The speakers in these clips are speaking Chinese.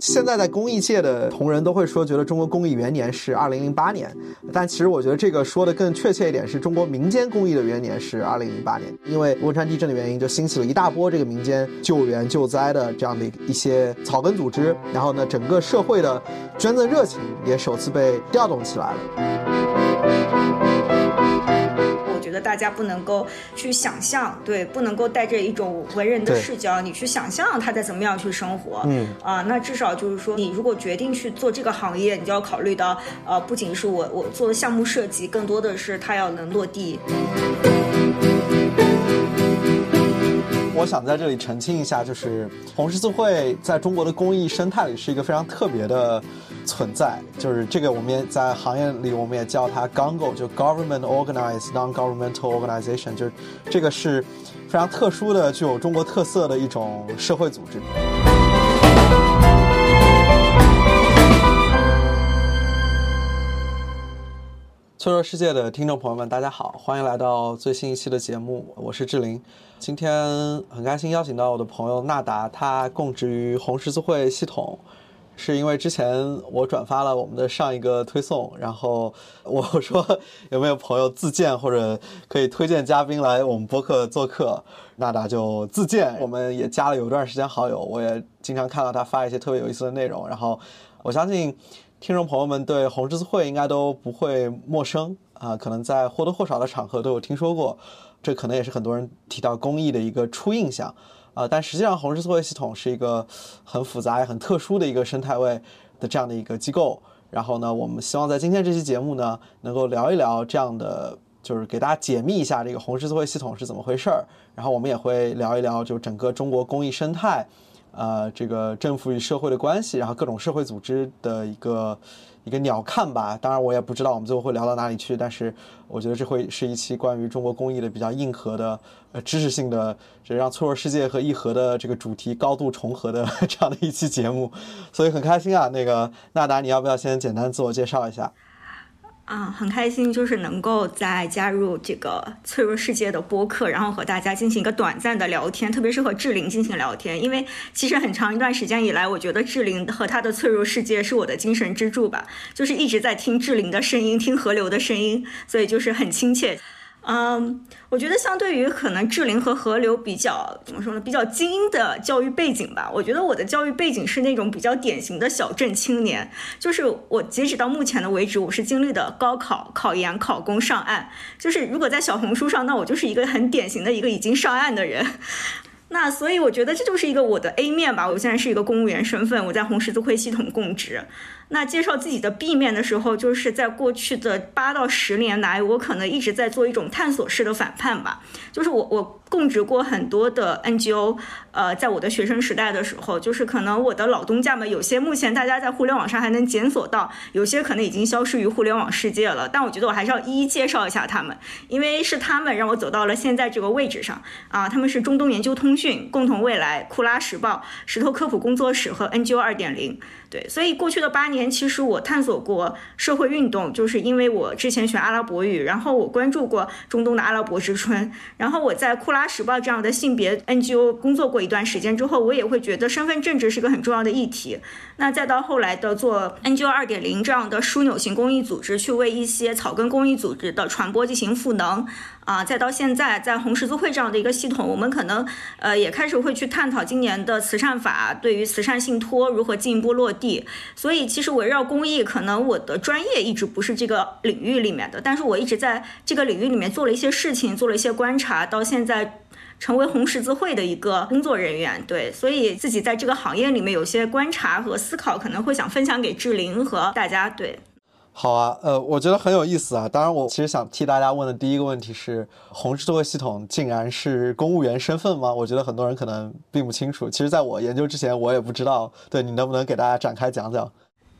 现在在公益界的同仁都会说，觉得中国公益元年是二零零八年，但其实我觉得这个说的更确切一点，是中国民间公益的元年是二零零八年，因为汶川地震的原因，就兴起了一大波这个民间救援救灾的这样的一些草根组织，然后呢，整个社会的捐赠热情也首次被调动起来了。觉得大家不能够去想象，对，不能够带着一种文人的视角，你去想象他在怎么样去生活，嗯啊，那至少就是说，你如果决定去做这个行业，你就要考虑到，呃，不仅是我我做的项目设计，更多的是它要能落地。我想在这里澄清一下，就是红十字会在中国的公益生态里是一个非常特别的。存在就是这个，我们也在行业里，我们也叫它 “GONGO”，就 Government Organized Non-Governmental Organization，就是这个是非常特殊的、具有中国特色的一种社会组织。脆弱世界的听众朋友们，大家好，欢迎来到最新一期的节目，我是志玲。今天很开心邀请到我的朋友纳达，他供职于红十字会系统。是因为之前我转发了我们的上一个推送，然后我说有没有朋友自荐或者可以推荐嘉宾来我们播客做客，娜达就自荐，我们也加了有一段时间好友，我也经常看到他发一些特别有意思的内容，然后我相信听众朋友们对红十字会应该都不会陌生啊，可能在或多或少的场合都有听说过，这可能也是很多人提到公益的一个初印象。啊，但实际上红十字会系统是一个很复杂也很特殊的一个生态位的这样的一个机构。然后呢，我们希望在今天这期节目呢，能够聊一聊这样的，就是给大家解密一下这个红十字会系统是怎么回事儿。然后我们也会聊一聊，就整个中国公益生态，呃，这个政府与社会的关系，然后各种社会组织的一个。一个鸟瞰吧，当然我也不知道我们最后会聊到哪里去，但是我觉得这会是一期关于中国公益的比较硬核的、呃知识性的，这让脆弱世界和硬核的这个主题高度重合的 这样的一期节目，所以很开心啊。那个纳达，你要不要先简单自我介绍一下？啊，很开心，就是能够在加入这个脆弱世界的播客，然后和大家进行一个短暂的聊天，特别是和志玲进行聊天，因为其实很长一段时间以来，我觉得志玲和她的脆弱世界是我的精神支柱吧，就是一直在听志玲的声音，听河流的声音，所以就是很亲切。嗯，我觉得相对于可能志玲和河流比较怎么说呢，比较精英的教育背景吧。我觉得我的教育背景是那种比较典型的小镇青年，就是我截止到目前的为止，我是经历的高考、考研、考公、上岸。就是如果在小红书上，那我就是一个很典型的一个已经上岸的人。那所以我觉得这就是一个我的 A 面吧。我现在是一个公务员身份，我在红十字会系统供职。那介绍自己的 B 面的时候，就是在过去的八到十年来，我可能一直在做一种探索式的反叛吧。就是我我供职过很多的 NGO，呃，在我的学生时代的时候，就是可能我的老东家们有些目前大家在互联网上还能检索到，有些可能已经消失于互联网世界了。但我觉得我还是要一一介绍一下他们，因为是他们让我走到了现在这个位置上啊。他们是中东研究通讯、共同未来、库拉时报、石头科普工作室和 NGO 二点零。对，所以过去的八年，其实我探索过社会运动，就是因为我之前学阿拉伯语，然后我关注过中东的阿拉伯之春，然后我在库拉时报这样的性别 NGO 工作过一段时间之后，我也会觉得身份政治是个很重要的议题。那再到后来的做 NGO 二点零这样的枢纽型公益组织，去为一些草根公益组织的传播进行赋能。啊，再到现在，在红十字会这样的一个系统，我们可能呃也开始会去探讨今年的慈善法对于慈善信托如何进一步落地。所以，其实围绕公益，可能我的专业一直不是这个领域里面的，但是我一直在这个领域里面做了一些事情，做了一些观察，到现在成为红十字会的一个工作人员。对，所以自己在这个行业里面有些观察和思考，可能会想分享给志玲和大家。对。好啊，呃，我觉得很有意思啊。当然，我其实想替大家问的第一个问题是：红十字会系统竟然是公务员身份吗？我觉得很多人可能并不清楚。其实，在我研究之前，我也不知道。对你能不能给大家展开讲讲？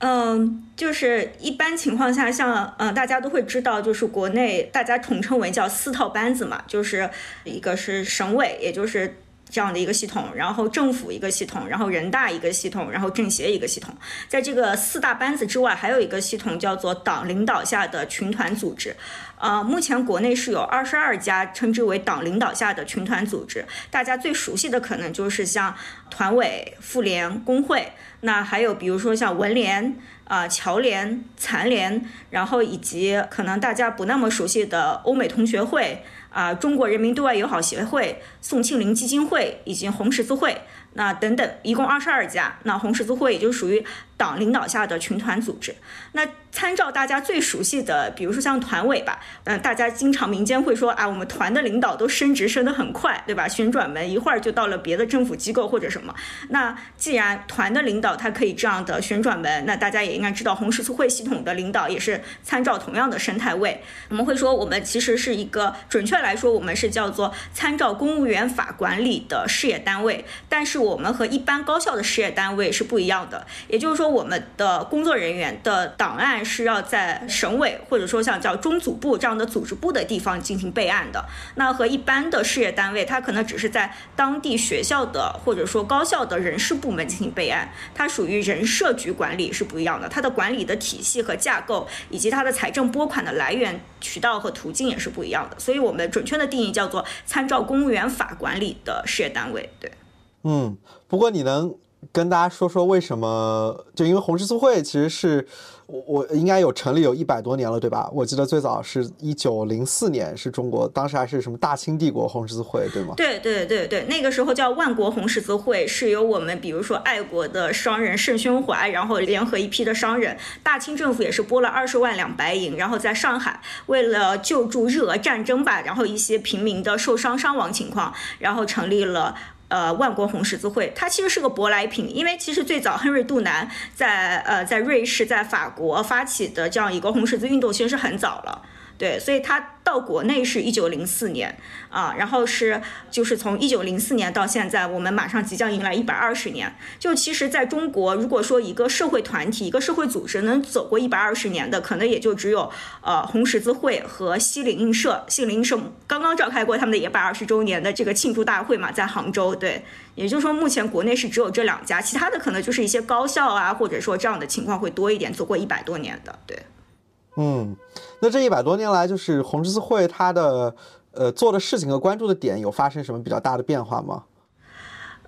嗯，就是一般情况下，像嗯，大家都会知道，就是国内大家统称为叫四套班子嘛，就是一个是省委，也就是。这样的一个系统，然后政府一个系统，然后人大一个系统，然后政协一个系统。在这个四大班子之外，还有一个系统叫做党领导下的群团组织。呃，目前国内是有二十二家称之为党领导下的群团组织，大家最熟悉的可能就是像团委、妇联、工会，那还有比如说像文联。啊，侨联、残联，然后以及可能大家不那么熟悉的欧美同学会啊，中国人民对外友好协会、宋庆龄基金会以及红十字会，那等等，一共二十二家。那红十字会也就属于党领导下的群团组织。那参照大家最熟悉的，比如说像团委吧，嗯，大家经常民间会说啊，我们团的领导都升职升得很快，对吧？旋转门一会儿就到了别的政府机构或者什么。那既然团的领导他可以这样的旋转门，那大家也应该知道红十字会系统的领导也是参照同样的生态位。我们会说，我们其实是一个，准确来说，我们是叫做参照公务员法管理的事业单位。但是我们和一般高校的事业单位是不一样的，也就是说，我们的工作人员的档案。是要在省委或者说像叫中组部这样的组织部的地方进行备案的。那和一般的事业单位，它可能只是在当地学校的或者说高校的人事部门进行备案，它属于人社局管理是不一样的。它的管理的体系和架构，以及它的财政拨款的来源渠道和途径也是不一样的。所以我们准确的定义叫做参照公务员法管理的事业单位。对，嗯，不过你能跟大家说说为什么？就因为红十字会其实是。我我应该有成立有一百多年了，对吧？我记得最早是一九零四年，是中国当时还是什么大清帝国红十字会，对吗？对对对对，那个时候叫万国红十字会，是由我们比如说爱国的商人盛宣怀，然后联合一批的商人，大清政府也是拨了二十万两白银，然后在上海为了救助日俄战争吧，然后一些平民的受伤伤亡情况，然后成立了。呃，万国红十字会，它其实是个舶来品，因为其实最早亨瑞·杜南在呃在瑞士、在法国发起的这样一个红十字运动，其实是很早了。对，所以他到国内是一九零四年啊，然后是就是从一九零四年到现在，我们马上即将迎来一百二十年。就其实，在中国，如果说一个社会团体、一个社会组织能走过一百二十年的，可能也就只有呃红十字会和西泠印社。西泠印社刚刚召开过他们的一百二十周年的这个庆祝大会嘛，在杭州。对，也就是说，目前国内是只有这两家，其他的可能就是一些高校啊，或者说这样的情况会多一点，走过一百多年的。对，嗯。那这一百多年来，就是红十字会它的呃做的事情和关注的点有发生什么比较大的变化吗？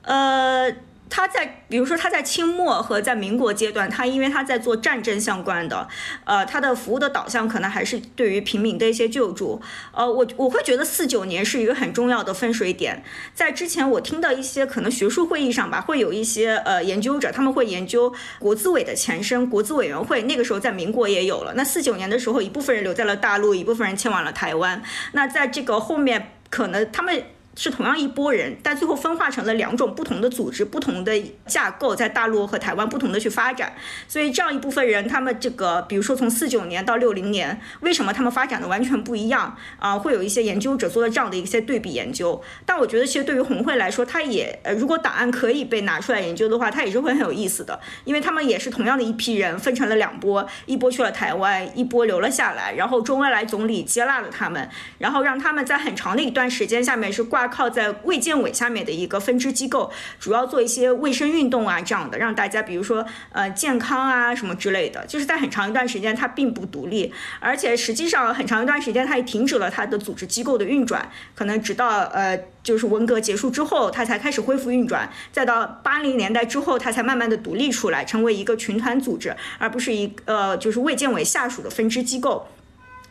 呃。他在，比如说他在清末和在民国阶段，他因为他在做战争相关的，呃，他的服务的导向可能还是对于平民的一些救助。呃，我我会觉得四九年是一个很重要的分水点。在之前我听到一些可能学术会议上吧，会有一些呃研究者，他们会研究国资委的前身国资委员会，那个时候在民国也有了。那四九年的时候，一部分人留在了大陆，一部分人迁往了台湾。那在这个后面，可能他们。是同样一拨人，但最后分化成了两种不同的组织、不同的架构，在大陆和台湾不同的去发展。所以这样一部分人，他们这个，比如说从四九年到六零年，为什么他们发展的完全不一样啊？会有一些研究者做了这样的一些对比研究。但我觉得，其实对于红会来说，它也，呃，如果档案可以被拿出来研究的话，它也是会很有意思的，因为他们也是同样的一批人，分成了两波，一波去了台湾，一波留了下来，然后周恩来总理接纳了他们，然后让他们在很长的一段时间下面是挂。靠在卫健委下面的一个分支机构，主要做一些卫生运动啊，这样的让大家，比如说呃健康啊什么之类的，就是在很长一段时间它并不独立，而且实际上很长一段时间它也停止了它的组织机构的运转，可能直到呃就是文革结束之后，它才开始恢复运转，再到八零年代之后，它才慢慢的独立出来，成为一个群团组织，而不是一呃就是卫健委下属的分支机构。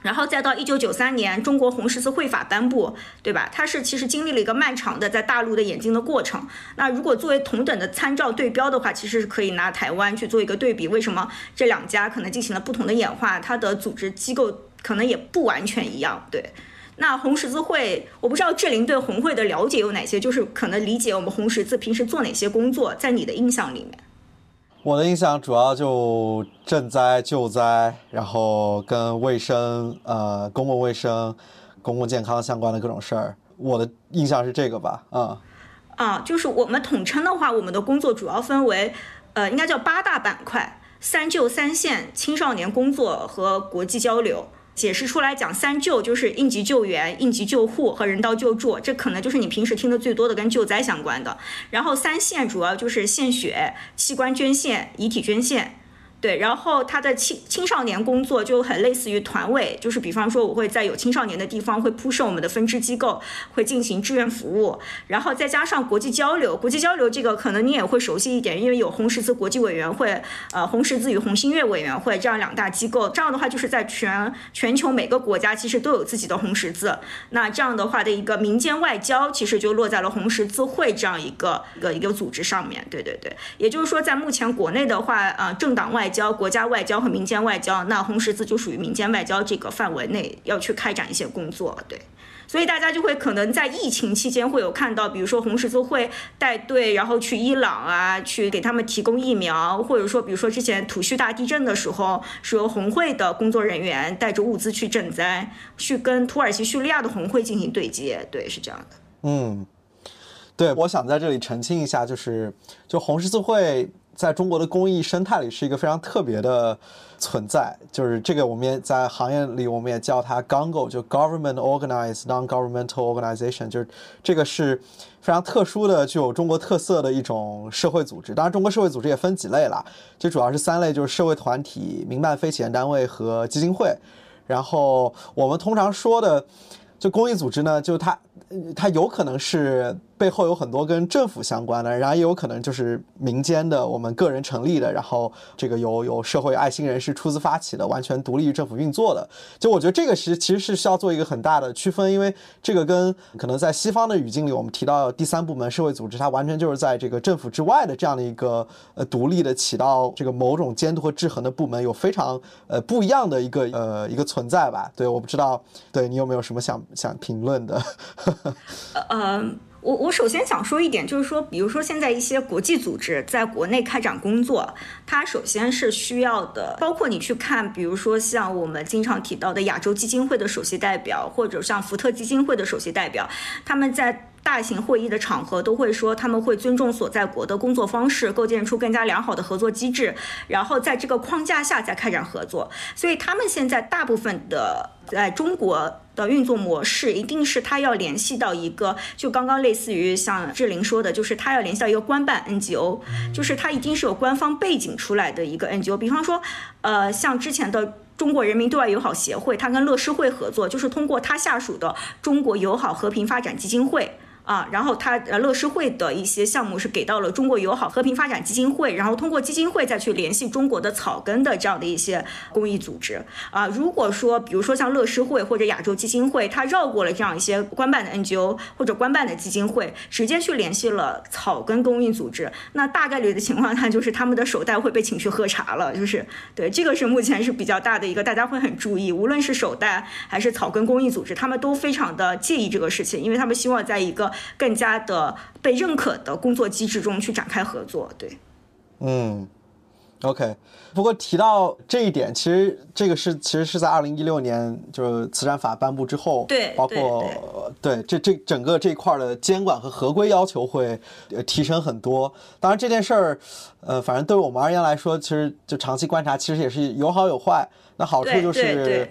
然后再到一九九三年，中国红十字会法颁布，对吧？它是其实经历了一个漫长的在大陆的演进的过程。那如果作为同等的参照对标的话，其实是可以拿台湾去做一个对比。为什么这两家可能进行了不同的演化？它的组织机构可能也不完全一样。对，那红十字会，我不知道志玲对红会的了解有哪些，就是可能理解我们红十字平时做哪些工作，在你的印象里面。我的印象主要就赈灾救灾，然后跟卫生、呃公共卫生、公共健康相关的各种事儿。我的印象是这个吧，啊，啊，就是我们统称的话，我们的工作主要分为，呃，应该叫八大板块：三救三线、青少年工作和国际交流。解释出来讲三救，就是应急救援、应急救护和人道救助，这可能就是你平时听的最多的跟救灾相关的。然后三献主要就是献血、器官捐献、遗体捐献。对，然后他的青青少年工作就很类似于团委，就是比方说我会在有青少年的地方会铺设我们的分支机构，会进行志愿服务，然后再加上国际交流，国际交流这个可能你也会熟悉一点，因为有红十字国际委员会，呃，红十字与红新月委员会这样两大机构，这样的话就是在全全球每个国家其实都有自己的红十字，那这样的话的一个民间外交其实就落在了红十字会这样一个一个一个组织上面，对对对，也就是说在目前国内的话，呃，政党外。交国家外交和民间外交，那红十字就属于民间外交这个范围内要去开展一些工作，对，所以大家就会可能在疫情期间会有看到，比如说红十字会带队，然后去伊朗啊，去给他们提供疫苗，或者说比如说之前土叙大地震的时候，是由红会的工作人员带着物资去赈灾，去跟土耳其、叙利亚的红会进行对接，对，是这样的。嗯，对，我想在这里澄清一下，就是就红十字会。在中国的公益生态里是一个非常特别的存在，就是这个我们也在行业里，我们也叫它 GONGO，就 Government Organized Non-Governmental Organization，就是这个是非常特殊的、具有中国特色的一种社会组织。当然，中国社会组织也分几类了，就主要是三类，就是社会团体、民办非企业单位和基金会。然后我们通常说的就公益组织呢，就它它有可能是。背后有很多跟政府相关的，然后也有可能就是民间的，我们个人成立的，然后这个有有社会爱心人士出资发起的，完全独立于政府运作的。就我觉得这个是其实是需要做一个很大的区分，因为这个跟可能在西方的语境里，我们提到第三部门社会组织，它完全就是在这个政府之外的这样的一个呃独立的起到这个某种监督和制衡的部门，有非常呃不一样的一个呃一个存在吧。对，我不知道对你有没有什么想想评论的？呃。我我首先想说一点，就是说，比如说现在一些国际组织在国内开展工作，它首先是需要的，包括你去看，比如说像我们经常提到的亚洲基金会的首席代表，或者像福特基金会的首席代表，他们在。大型会议的场合都会说他们会尊重所在国的工作方式，构建出更加良好的合作机制，然后在这个框架下再开展合作。所以他们现在大部分的在中国的运作模式，一定是他要联系到一个，就刚刚类似于像志玲说的，就是他要联系到一个官办 NGO，就是他一定是有官方背景出来的一个 NGO。比方说，呃，像之前的。中国人民对外友好协会，他跟乐施会合作，就是通过他下属的中国友好和平发展基金会。啊，然后他呃乐施会的一些项目是给到了中国友好和平发展基金会，然后通过基金会再去联系中国的草根的这样的一些公益组织啊。如果说比如说像乐施会或者亚洲基金会，他绕过了这样一些官办的 NGO 或者官办的基金会，直接去联系了草根公益组织，那大概率的情况下就是他们的手袋会被请去喝茶了，就是对这个是目前是比较大的一个大家会很注意，无论是手袋还是草根公益组织，他们都非常的介意这个事情，因为他们希望在一个更加的被认可的工作机制中去展开合作，对，嗯，OK。不过提到这一点，其实这个是其实是在二零一六年就是慈善法颁布之后，对，包括对这这整个这一块的监管和合规要求会提升很多。当然这件事儿，呃，反正对我们而言来说，其实就长期观察，其实也是有好有坏。那好处就是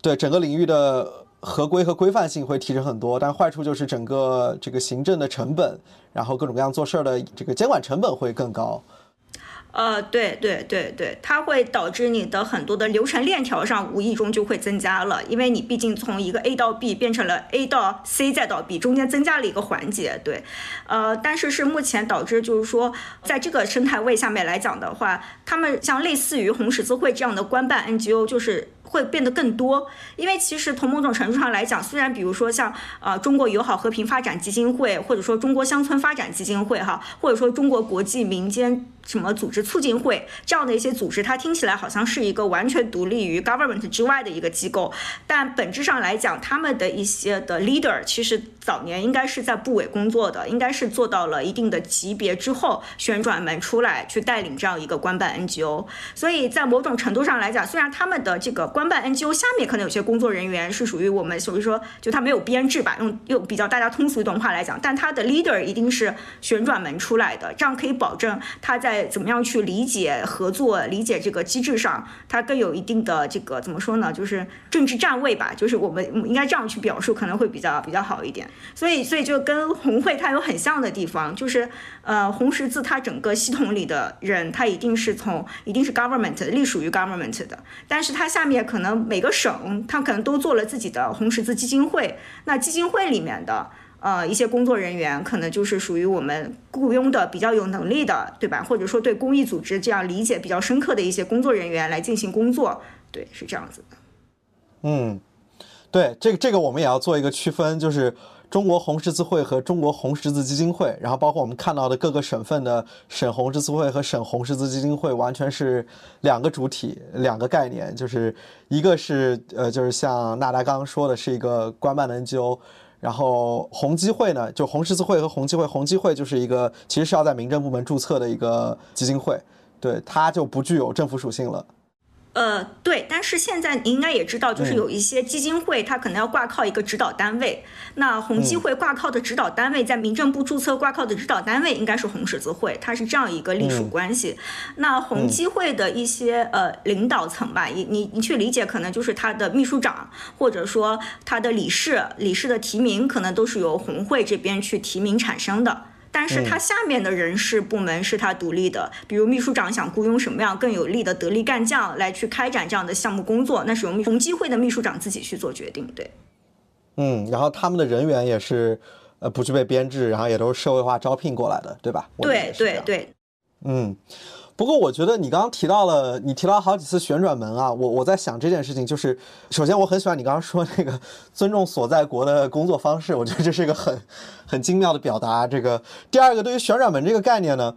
对整个领域的。合规和规范性会提升很多，但坏处就是整个这个行政的成本，然后各种各样做事儿的这个监管成本会更高。呃，对对对对，它会导致你的很多的流程链条上无意中就会增加了，因为你毕竟从一个 A 到 B 变成了 A 到 C 再到 B，中间增加了一个环节。对，呃，但是是目前导致就是说，在这个生态位下面来讲的话，他们像类似于红十字会这样的官办 NGO 就是。会变得更多，因为其实从某种程度上来讲，虽然比如说像呃中国友好和平发展基金会，或者说中国乡村发展基金会哈，或者说中国国际民间什么组织促进会这样的一些组织，它听起来好像是一个完全独立于 government 之外的一个机构，但本质上来讲，他们的一些的 leader 其实早年应该是在部委工作的，应该是做到了一定的级别之后旋转门出来去带领这样一个官办 NGO，所以在某种程度上来讲，虽然他们的这个。官办 NGO 下面可能有些工作人员是属于我们，所以说就他没有编制吧，用用比较大家通俗一段话来讲，但他的 leader 一定是旋转门出来的，这样可以保证他在怎么样去理解合作、理解这个机制上，它更有一定的这个怎么说呢？就是政治站位吧，就是我们应该这样去表述，可能会比较比较好一点。所以，所以就跟红会它有很像的地方，就是呃，红十字它整个系统里的人，他一定是从一定是 government 隶属于 government 的，但是它下面可能每个省，它可能都做了自己的红十字基金会，那基金会里面的。呃，一些工作人员可能就是属于我们雇佣的比较有能力的，对吧？或者说对公益组织这样理解比较深刻的一些工作人员来进行工作，对，是这样子的。嗯，对，这个这个我们也要做一个区分，就是中国红十字会和中国红十字基金会，然后包括我们看到的各个省份的省红十字会和省红十字基金会，完全是两个主体，两个概念，就是一个是呃，就是像纳达刚刚说的，是一个官办的 NGO。然后红基会呢，就红十字会和红基会，红基会就是一个其实是要在民政部门注册的一个基金会，对，它就不具有政府属性了。呃，对，但是现在你应该也知道，就是有一些基金会，它可能要挂靠一个指导单位。那红基会挂靠的指导单位，在民政部注册挂靠的指导单位应该是红十字会，它是这样一个隶属关系。那红基会的一些呃领导层吧，你你你去理解，可能就是他的秘书长，或者说他的理事，理事的提名可能都是由红会这边去提名产生的。但是他下面的人事部门是他独立的，比如秘书长想雇佣什么样更有力的得力干将来去开展这样的项目工作，那是由同机会的秘书长自己去做决定。对，嗯，然后他们的人员也是呃不具备编制，然后也都是社会化招聘过来的，对吧？对对对，嗯。不过我觉得你刚刚提到了，你提到好几次旋转门啊，我我在想这件事情，就是首先我很喜欢你刚刚说那个尊重所在国的工作方式，我觉得这是一个很很精妙的表达。这个第二个，对于旋转门这个概念呢，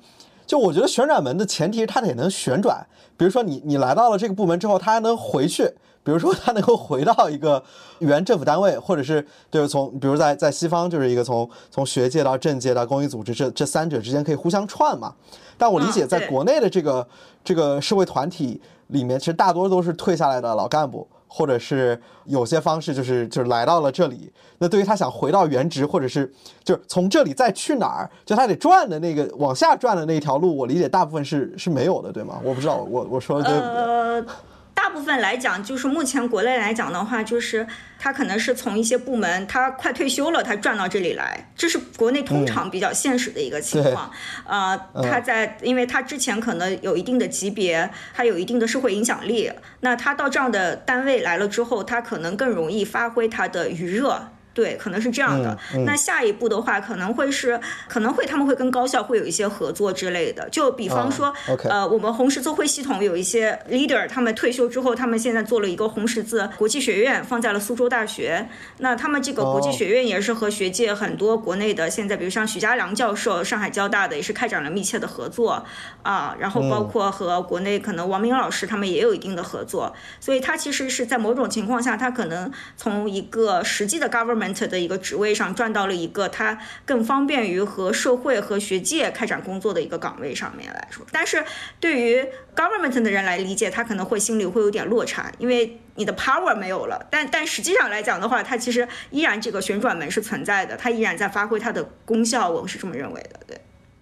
就我觉得旋转门的前提是它得能旋转，比如说你你来到了这个部门之后，它还能回去。比如说，他能够回到一个原政府单位，或者是就是从，比如在在西方，就是一个从从学界到政界到公益组织，这这三者之间可以互相串嘛。但我理解，在国内的这个这个社会团体里面，其实大多都是退下来的老干部，或者是有些方式就是就是来到了这里。那对于他想回到原职，或者是就是从这里再去哪儿，就他得转的那个往下转的那一条路，我理解大部分是是没有的，对吗？我不知道，我我说的对不对？大部分来讲，就是目前国内来讲的话，就是他可能是从一些部门，他快退休了，他转到这里来，这是国内通常比较现实的一个情况。呃，他在，因为他之前可能有一定的级别，他有一定的社会影响力，那他到这样的单位来了之后，他可能更容易发挥他的余热。对，可能是这样的。那下一步的话，可能会是，可能会他们会跟高校会有一些合作之类的。就比方说，呃，我们红十字会系统有一些 leader，他们退休之后，他们现在做了一个红十字国际学院，放在了苏州大学。那他们这个国际学院也是和学界很多国内的现在，比如像许家良教授，上海交大的也是开展了密切的合作啊。然后包括和国内可能王明老师他们也有一定的合作。所以他其实是在某种情况下，他可能从一个实际的 government。的一个职位上转到了一个他更方便于和社会和学界开展工作的一个岗位上面来说，但是对于 government 的人来理解，他可能会心里会有点落差，因为你的 power 没有了。但但实际上来讲的话，它其实依然这个旋转门是存在的，它依然在发挥它的功效，我是这么认为的，对。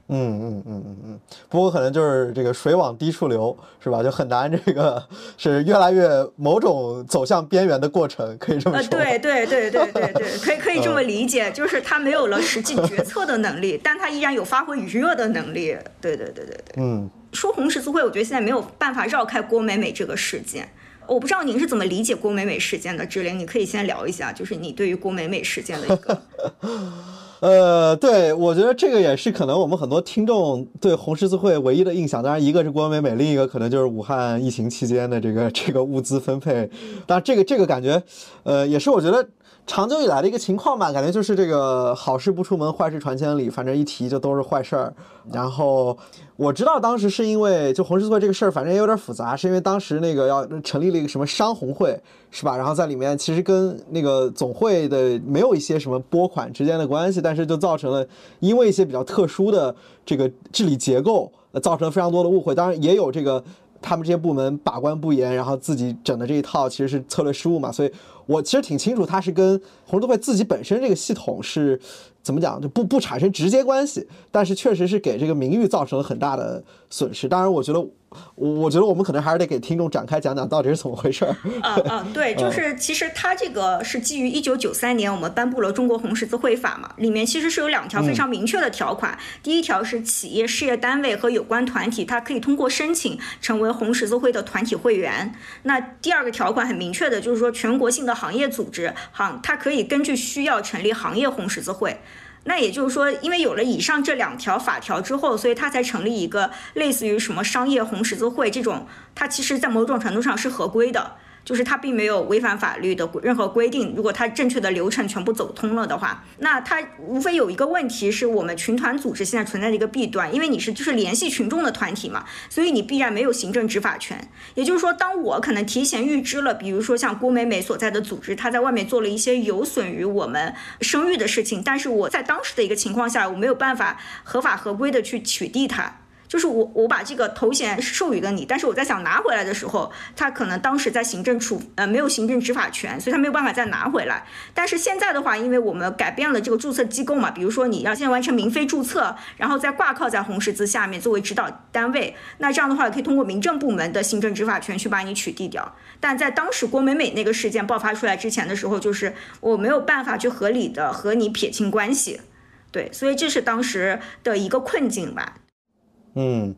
嗯嗯嗯嗯嗯，不过可能就是这个水往低处流，是吧？就很难，这个 是越来越某种走向边缘的过程，可以这么说。对对对对对对，可以可以这么理解，就是他没有了实际决策的能力，但他依然有发挥余热的能力。对对对对对。嗯，说红十字会，我觉得现在没有办法绕开郭美美这个事件。我不知道您是怎么理解郭美美事件的，志玲，你可以先聊一下，就是你对于郭美美事件的一个。呃，对，我觉得这个也是可能我们很多听众对红十字会唯一的印象。当然，一个是郭美美，另一个可能就是武汉疫情期间的这个这个物资分配。当然，这个这个感觉，呃，也是我觉得。长久以来的一个情况吧，感觉就是这个好事不出门，坏事传千里，反正一提就都是坏事儿。然后我知道当时是因为就红十字会这个事儿，反正也有点复杂，是因为当时那个要成立了一个什么商红会，是吧？然后在里面其实跟那个总会的没有一些什么拨款之间的关系，但是就造成了因为一些比较特殊的这个治理结构，造成了非常多的误会。当然也有这个他们这些部门把关不严，然后自己整的这一套其实是策略失误嘛，所以。我其实挺清楚，他是跟红十字会自己本身这个系统是怎么讲，就不不产生直接关系，但是确实是给这个名誉造成了很大的损失。当然，我觉得。我我觉得我们可能还是得给听众展开讲讲到底是怎么回事儿。嗯嗯，对，就是其实它这个是基于一九九三年我们颁布了中国红十字会法嘛，里面其实是有两条非常明确的条款。第一条是企业、事业单位和有关团体，它可以通过申请成为红十字会的团体会员。那第二个条款很明确的就是说，全国性的行业组织行，它可以根据需要成立行业红十字会。那也就是说，因为有了以上这两条法条之后，所以它才成立一个类似于什么商业红十字会这种，它其实在某种程度上是合规的。就是它并没有违反法律的任何规定。如果它正确的流程全部走通了的话，那它无非有一个问题是我们群团组织现在存在的一个弊端，因为你是就是联系群众的团体嘛，所以你必然没有行政执法权。也就是说，当我可能提前预知了，比如说像郭美美所在的组织，她在外面做了一些有损于我们声誉的事情，但是我在当时的一个情况下，我没有办法合法合规的去取缔它。就是我我把这个头衔授予了你，但是我在想拿回来的时候，他可能当时在行政处呃没有行政执法权，所以他没有办法再拿回来。但是现在的话，因为我们改变了这个注册机构嘛，比如说你要先完成民非注册，然后再挂靠在红十字下面作为指导单位，那这样的话可以通过民政部门的行政执法权去把你取缔掉。但在当时郭美美那个事件爆发出来之前的时候，就是我没有办法去合理的和你撇清关系，对，所以这是当时的一个困境吧。嗯，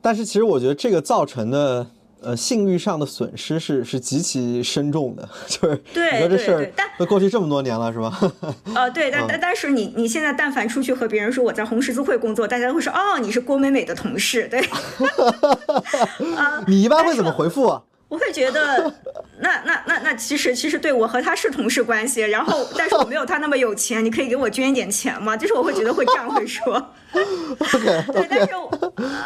但是其实我觉得这个造成的呃信誉上的损失是是极其深重的，就是你说这事儿都过去这么多年了，是吧？呃，对，但但但是你你现在但凡出去和别人说我在红十字会工作，大家都会说哦，你是郭美美的同事，对。啊，你一般会怎么回复啊？我会觉得，那那那那其实其实对我和他是同事关系，然后但是我没有他那么有钱，你可以给我捐一点钱吗？就是我会觉得会这样会说。对，但是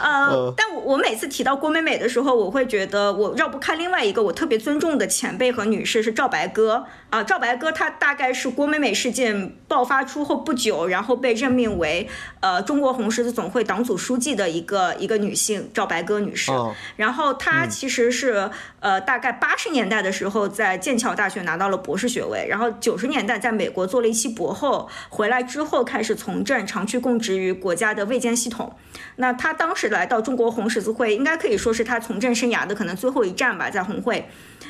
呃，但我我每次提到郭美美的时候，我会觉得我绕不开另外一个我特别尊重的前辈和女士是赵白鸽啊。赵白鸽她大概是郭美美事件爆发出后不久，然后被任命为呃中国红十字总会党组书记的一个一个女性，赵白鸽女士。然后她其实是呃大概八十年代的时候在剑桥大学拿到了博士学位，然后九十年代在美国做了一期博后，回来之后开始从政，长期供职于国。国家的卫健系统，那他当时来到中国红十字会，应该可以说是他从政生涯的可能最后一站吧，在红会。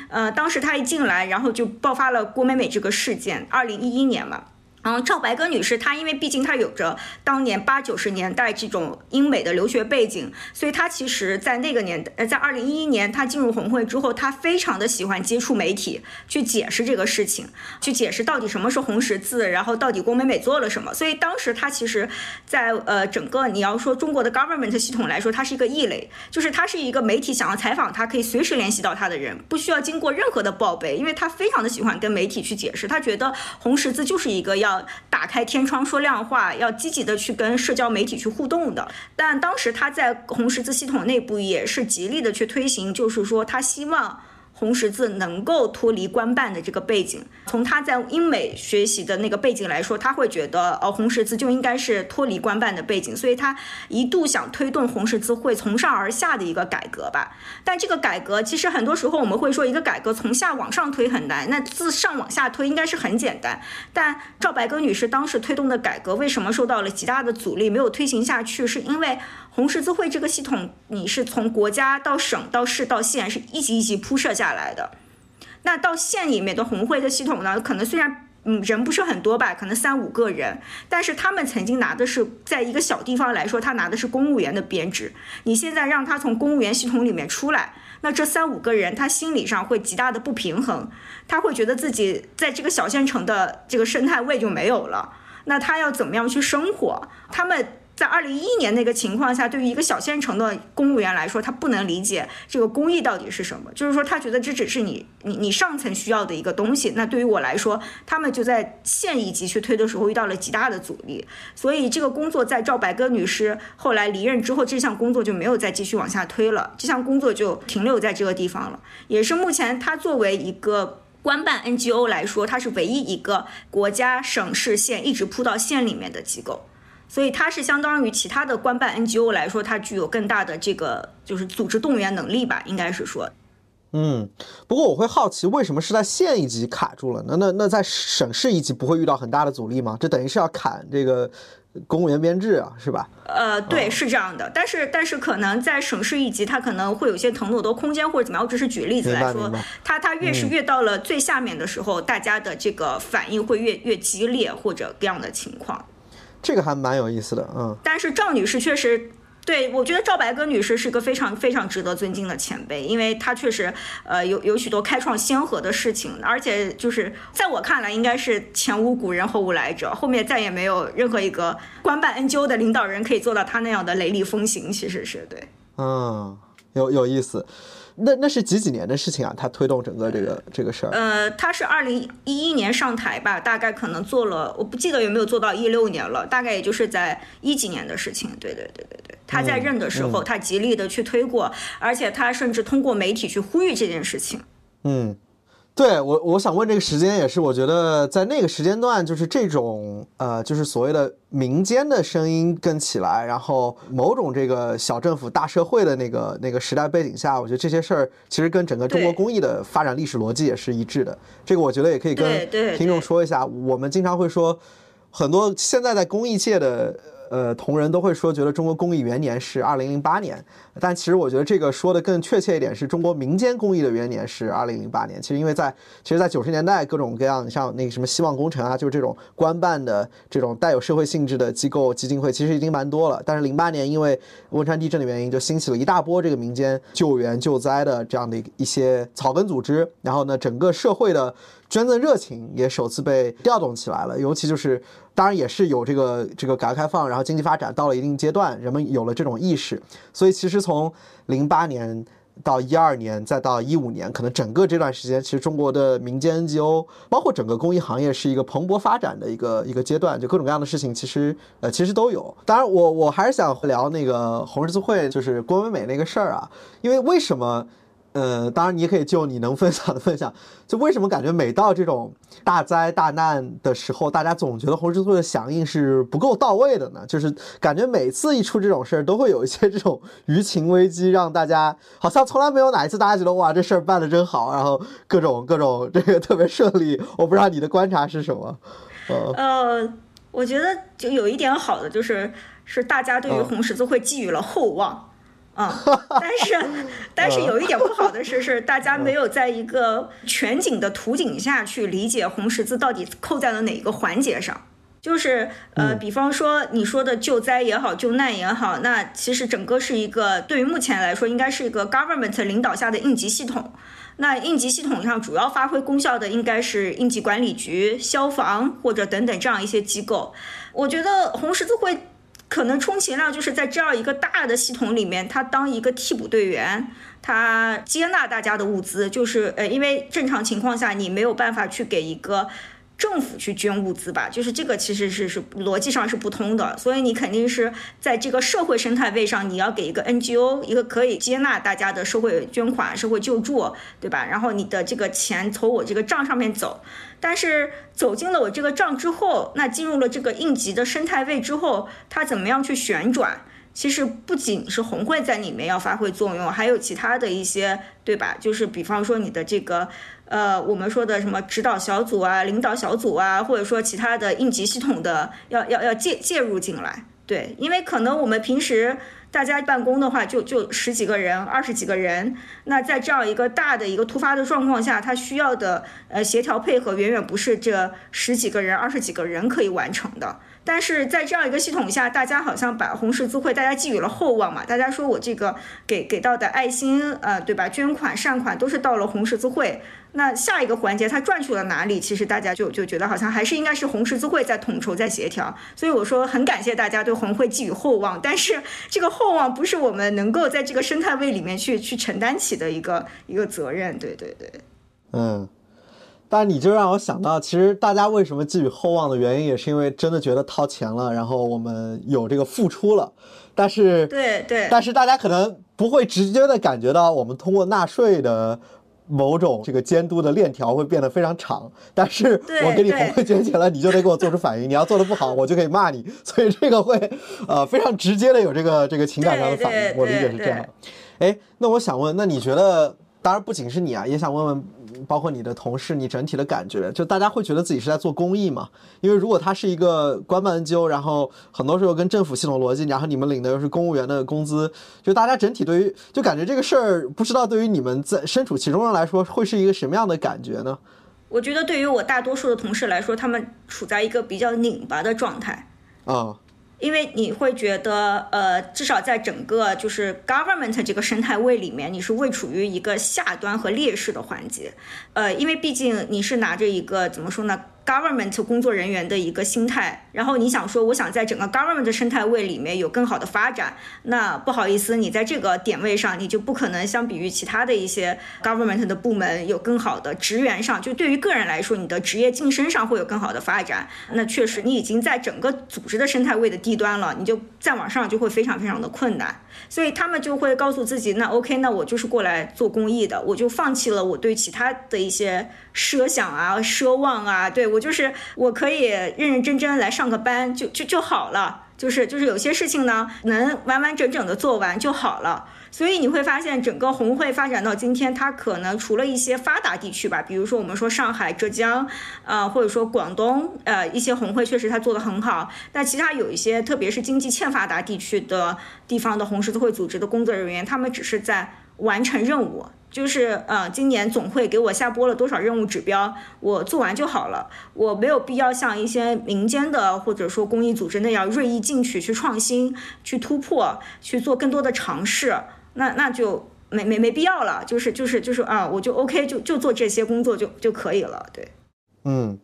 呃，当时他一进来，然后就爆发了郭美美这个事件，二零一一年嘛。然后，赵白鸽女士，她因为毕竟她有着当年八九十年代这种英美的留学背景，所以她其实，在那个年代，呃，在二零一一年她进入红会之后，她非常的喜欢接触媒体，去解释这个事情，去解释到底什么是红十字，然后到底郭美美做了什么。所以当时她其实，在呃整个你要说中国的 government 系统来说，她是一个异类，就是她是一个媒体想要采访她可以随时联系到她的人，不需要经过任何的报备，因为她非常的喜欢跟媒体去解释，她觉得红十字就是一个要。要打开天窗说亮话，要积极的去跟社交媒体去互动的。但当时他在红十字系统内部也是极力的去推行，就是说他希望。红十字能够脱离官办的这个背景，从他在英美学习的那个背景来说，他会觉得，呃，红十字就应该是脱离官办的背景，所以他一度想推动红十字会从上而下的一个改革吧。但这个改革其实很多时候我们会说，一个改革从下往上推很难，那自上往下推应该是很简单。但赵白鸽女士当时推动的改革为什么受到了极大的阻力，没有推行下去，是因为。红十字会这个系统，你是从国家到省到市到县，是一级一级铺设下来的。那到县里面的红会的系统呢，可能虽然嗯人不是很多吧，可能三五个人，但是他们曾经拿的是在一个小地方来说，他拿的是公务员的编制。你现在让他从公务员系统里面出来，那这三五个人他心理上会极大的不平衡，他会觉得自己在这个小县城的这个生态位就没有了。那他要怎么样去生活？他们。在二零一一年那个情况下，对于一个小县城的公务员来说，他不能理解这个公益到底是什么。就是说，他觉得这只是你你你上层需要的一个东西。那对于我来说，他们就在县一级去推的时候遇到了极大的阻力。所以这个工作在赵白鸽女士后来离任之后，这项工作就没有再继续往下推了。这项工作就停留在这个地方了。也是目前他作为一个官办 NGO 来说，它是唯一一个国家、省市县一直铺到县里面的机构。所以它是相当于其他的官办 NGO 来说，它具有更大的这个就是组织动员能力吧，应该是说。嗯，不过我会好奇，为什么是在县一级卡住了？那那那在省市一级不会遇到很大的阻力吗？这等于是要砍这个公务员编制啊，是吧？呃，对，是这样的。但是但是可能在省市一级，它可能会有一些腾挪的空间或者怎么样。我只是举例子来说，它它越是越到了最下面的时候，大家的这个反应会越越激烈或者这样的情况。这个还蛮有意思的，嗯。但是赵女士确实。对，我觉得赵白鸽女士是个非常非常值得尊敬的前辈，因为她确实，呃，有有许多开创先河的事情，而且就是在我看来，应该是前无古人后无来者，后面再也没有任何一个官办 NGO 的领导人可以做到她那样的雷厉风行，其实是对。嗯，有有意思。那那是几几年的事情啊？他推动整个这个这个事儿。呃，他是二零一一年上台吧，大概可能做了，我不记得有没有做到一六年了，大概也就是在一几年的事情。对对对对对，他在任的时候，他极力的去推过，而且他甚至通过媒体去呼吁这件事情。嗯。对我，我想问这个时间也是，我觉得在那个时间段，就是这种呃，就是所谓的民间的声音跟起来，然后某种这个小政府大社会的那个那个时代背景下，我觉得这些事儿其实跟整个中国公益的发展历史逻辑也是一致的。这个我觉得也可以跟听众说一下，我们经常会说很多现在在公益界的。呃，同仁都会说，觉得中国公益元年是二零零八年，但其实我觉得这个说的更确切一点，是中国民间公益的元年是二零零八年。其实因为在，其实，在九十年代，各种各样像那个什么希望工程啊，就是这种官办的这种带有社会性质的机构基金会，其实已经蛮多了。但是零八年因为汶川地震的原因，就兴起了一大波这个民间救援救灾的这样的一些草根组织，然后呢，整个社会的。捐赠热情也首次被调动起来了，尤其就是，当然也是有这个这个改革开放，然后经济发展到了一定阶段，人们有了这种意识，所以其实从零八年到一二年，再到一五年，可能整个这段时间，其实中国的民间 NGO，包括整个公益行业，是一个蓬勃发展的一个一个阶段，就各种各样的事情，其实呃其实都有。当然，我我还是想聊那个红十字会，就是郭美美那个事儿啊，因为为什么？呃，当然你也可以就你能分享的分享。就为什么感觉每到这种大灾大难的时候，大家总觉得红十字会的响应是不够到位的呢？就是感觉每次一出这种事儿，都会有一些这种舆情危机，让大家好像从来没有哪一次大家觉得哇这事儿办的真好，然后各种各种这个特别顺利。我不知道你的观察是什么？呃，我觉得就有一点好的就是是大家对于红十字会寄予了厚望。嗯，但是 但是有一点不好的是，是大家没有在一个全景的图景下去理解红十字到底扣在了哪一个环节上。就是呃，比方说你说的救灾也好，救难也好，那其实整个是一个对于目前来说，应该是一个 government 领导下的应急系统。那应急系统上主要发挥功效的应该是应急管理局、消防或者等等这样一些机构。我觉得红十字会。可能充其量就是在这样一个大的系统里面，他当一个替补队员，他接纳大家的物资，就是呃，因为正常情况下你没有办法去给一个。政府去捐物资吧，就是这个其实是是逻辑上是不通的，所以你肯定是在这个社会生态位上，你要给一个 NGO 一个可以接纳大家的社会捐款、社会救助，对吧？然后你的这个钱从我这个账上面走，但是走进了我这个账之后，那进入了这个应急的生态位之后，它怎么样去旋转？其实不仅是红会在里面要发挥作用，还有其他的一些，对吧？就是比方说你的这个。呃，我们说的什么指导小组啊、领导小组啊，或者说其他的应急系统的，要要要介介入进来，对，因为可能我们平时大家办公的话，就就十几个人、二十几个人，那在这样一个大的一个突发的状况下，他需要的呃协调配合，远远不是这十几个人、二十几个人可以完成的。但是在这样一个系统下，大家好像把红十字会大家寄予了厚望嘛，大家说我这个给给到的爱心，呃，对吧？捐款善款都是到了红十字会。那下一个环节他转去了哪里？其实大家就就觉得好像还是应该是红十字会在统筹在协调。所以我说很感谢大家对红会寄予厚望，但是这个厚望不是我们能够在这个生态位里面去去承担起的一个一个责任。对对对，嗯。但你就让我想到，其实大家为什么寄予厚望的原因，也是因为真的觉得掏钱了，然后我们有这个付出了。但是对对，但是大家可能不会直接的感觉到，我们通过纳税的。某种这个监督的链条会变得非常长，但是我给你红会捐钱了，你就得给我做出反应。你要做的不好，我就可以骂你。所以这个会呃非常直接的有这个这个情感上的反应。我理解是这样。哎，那我想问，那你觉得当然不仅是你啊，也想问问，包括你的同事，你整体的感觉，就大家会觉得自己是在做公益嘛？因为如果它是一个官办 NGO，然后很多时候跟政府系统逻辑，然后你们领的又是公务员的工资，就大家整体对于就感觉这个事儿，不知道对于你们在身处其中人来说，会是一个什么样的感觉呢？我觉得对于我大多数的同事来说，他们处在一个比较拧巴的状态。啊。因为你会觉得，呃，至少在整个就是 government 这个生态位里面，你是位处于一个下端和劣势的环节，呃，因为毕竟你是拿着一个怎么说呢？government 工作人员的一个心态，然后你想说，我想在整个 government 的生态位里面有更好的发展，那不好意思，你在这个点位上，你就不可能相比于其他的一些 government 的部门有更好的职员上，就对于个人来说，你的职业晋升上会有更好的发展。那确实，你已经在整个组织的生态位的低端了，你就再往上就会非常非常的困难。所以他们就会告诉自己，那 OK，那我就是过来做公益的，我就放弃了我对其他的一些奢想啊、奢望啊，对我。就是我可以认认真真来上个班就就就好了，就是就是有些事情呢能完完整整的做完就好了。所以你会发现，整个红会发展到今天，它可能除了一些发达地区吧，比如说我们说上海、浙江，呃，或者说广东，呃，一些红会确实它做的很好。但其他有一些，特别是经济欠发达地区的地方的红十字会组织的工作人员，他们只是在完成任务。就是呃，今年总会给我下拨了多少任务指标，我做完就好了。我没有必要像一些民间的或者说公益组织那样锐意进取、去创新、去突破、去做更多的尝试，那那就没没没必要了。就是就是就是啊，我就 OK，就就做这些工作就就可以了。对，嗯，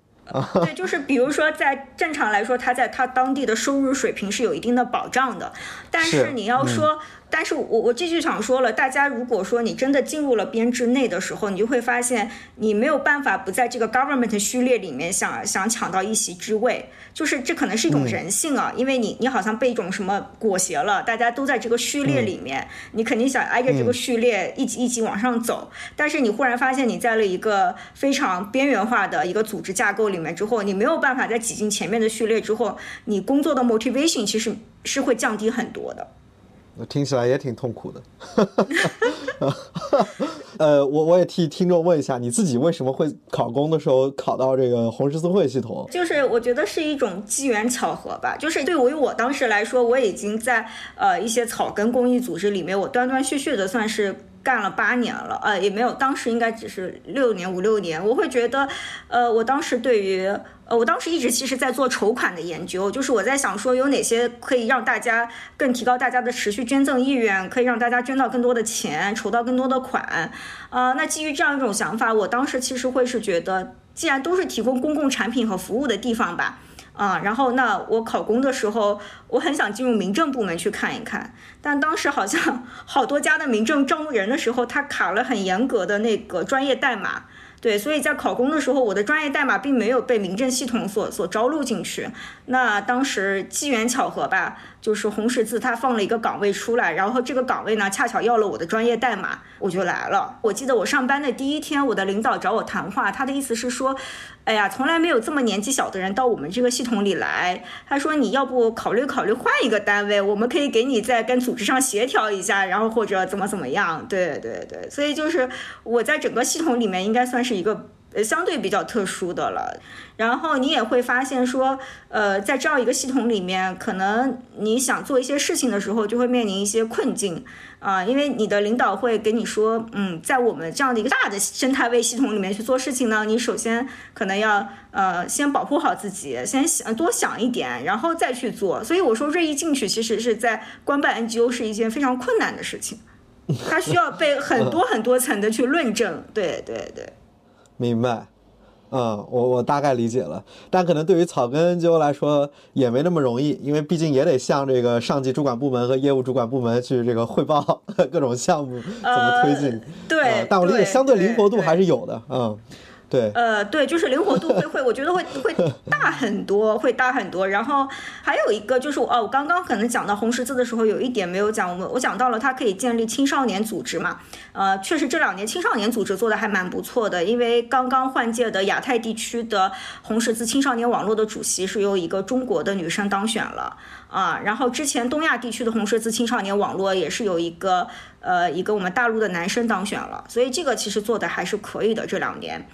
对，就是比如说在正常来说，他在他当地的收入水平是有一定的保障的，但是你要说。但是我我继续想说了，大家如果说你真的进入了编制内的时候，你就会发现你没有办法不在这个 government 序列里面想想抢到一席之位，就是这可能是一种人性啊，因为你你好像被一种什么裹挟了，大家都在这个序列里面，你肯定想挨着这个序列一级一级往上走，但是你忽然发现你在了一个非常边缘化的一个组织架构里面之后，你没有办法再挤进前面的序列之后，你工作的 motivation 其实是会降低很多的。听起来也挺痛苦的，呃，我我也替听众问一下，你自己为什么会考公的时候考到这个红十字会系统？就是我觉得是一种机缘巧合吧。就是对于我当时来说，我已经在呃一些草根公益组织里面，我断断续续的算是。干了八年了，呃，也没有，当时应该只是六年五六年。我会觉得，呃，我当时对于，呃，我当时一直其实在做筹款的研究，就是我在想说有哪些可以让大家更提高大家的持续捐赠意愿，可以让大家捐到更多的钱，筹到更多的款。呃，那基于这样一种想法，我当时其实会是觉得，既然都是提供公共产品和服务的地方吧。啊，然后那我考公的时候，我很想进入民政部门去看一看，但当时好像 好多家的民政招募人的时候，他卡了很严格的那个专业代码。对，所以在考公的时候，我的专业代码并没有被民政系统所所招录进去。那当时机缘巧合吧，就是红十字它放了一个岗位出来，然后这个岗位呢恰巧要了我的专业代码，我就来了。我记得我上班的第一天，我的领导找我谈话，他的意思是说，哎呀，从来没有这么年纪小的人到我们这个系统里来。他说你要不考虑考虑换一个单位，我们可以给你再跟组织上协调一下，然后或者怎么怎么样。对对对，所以就是我在整个系统里面应该算是一个呃相对比较特殊的了，然后你也会发现说，呃，在这样一个系统里面，可能你想做一些事情的时候，就会面临一些困境啊，因为你的领导会给你说，嗯，在我们这样的一个大的生态位系统里面去做事情呢，你首先可能要呃先保护好自己，先想多想一点，然后再去做。所以我说锐意进取，其实是在官办 NGO 是一件非常困难的事情。它需要被很多很多层的去论证，对对对，明白，嗯，我我大概理解了，但可能对于草根 NGO 来说也没那么容易，因为毕竟也得向这个上级主管部门和业务主管部门去这个汇报 各种项目怎么推进，对，但我理解相对灵活度还是有的，嗯。对，呃，对，就是灵活度会会，我觉得会会大很多，会大很多。然后还有一个就是我，哦，我刚刚可能讲到红十字的时候，有一点没有讲，我们我讲到了它可以建立青少年组织嘛，呃，确实这两年青少年组织做的还蛮不错的，因为刚刚换届的亚太地区的红十字青少年网络的主席是由一个中国的女生当选了。啊。然后之前东亚地区的红十字青少年网络也是有一个呃一个我们大陆的男生当选了，所以这个其实做的还是可以的这两年。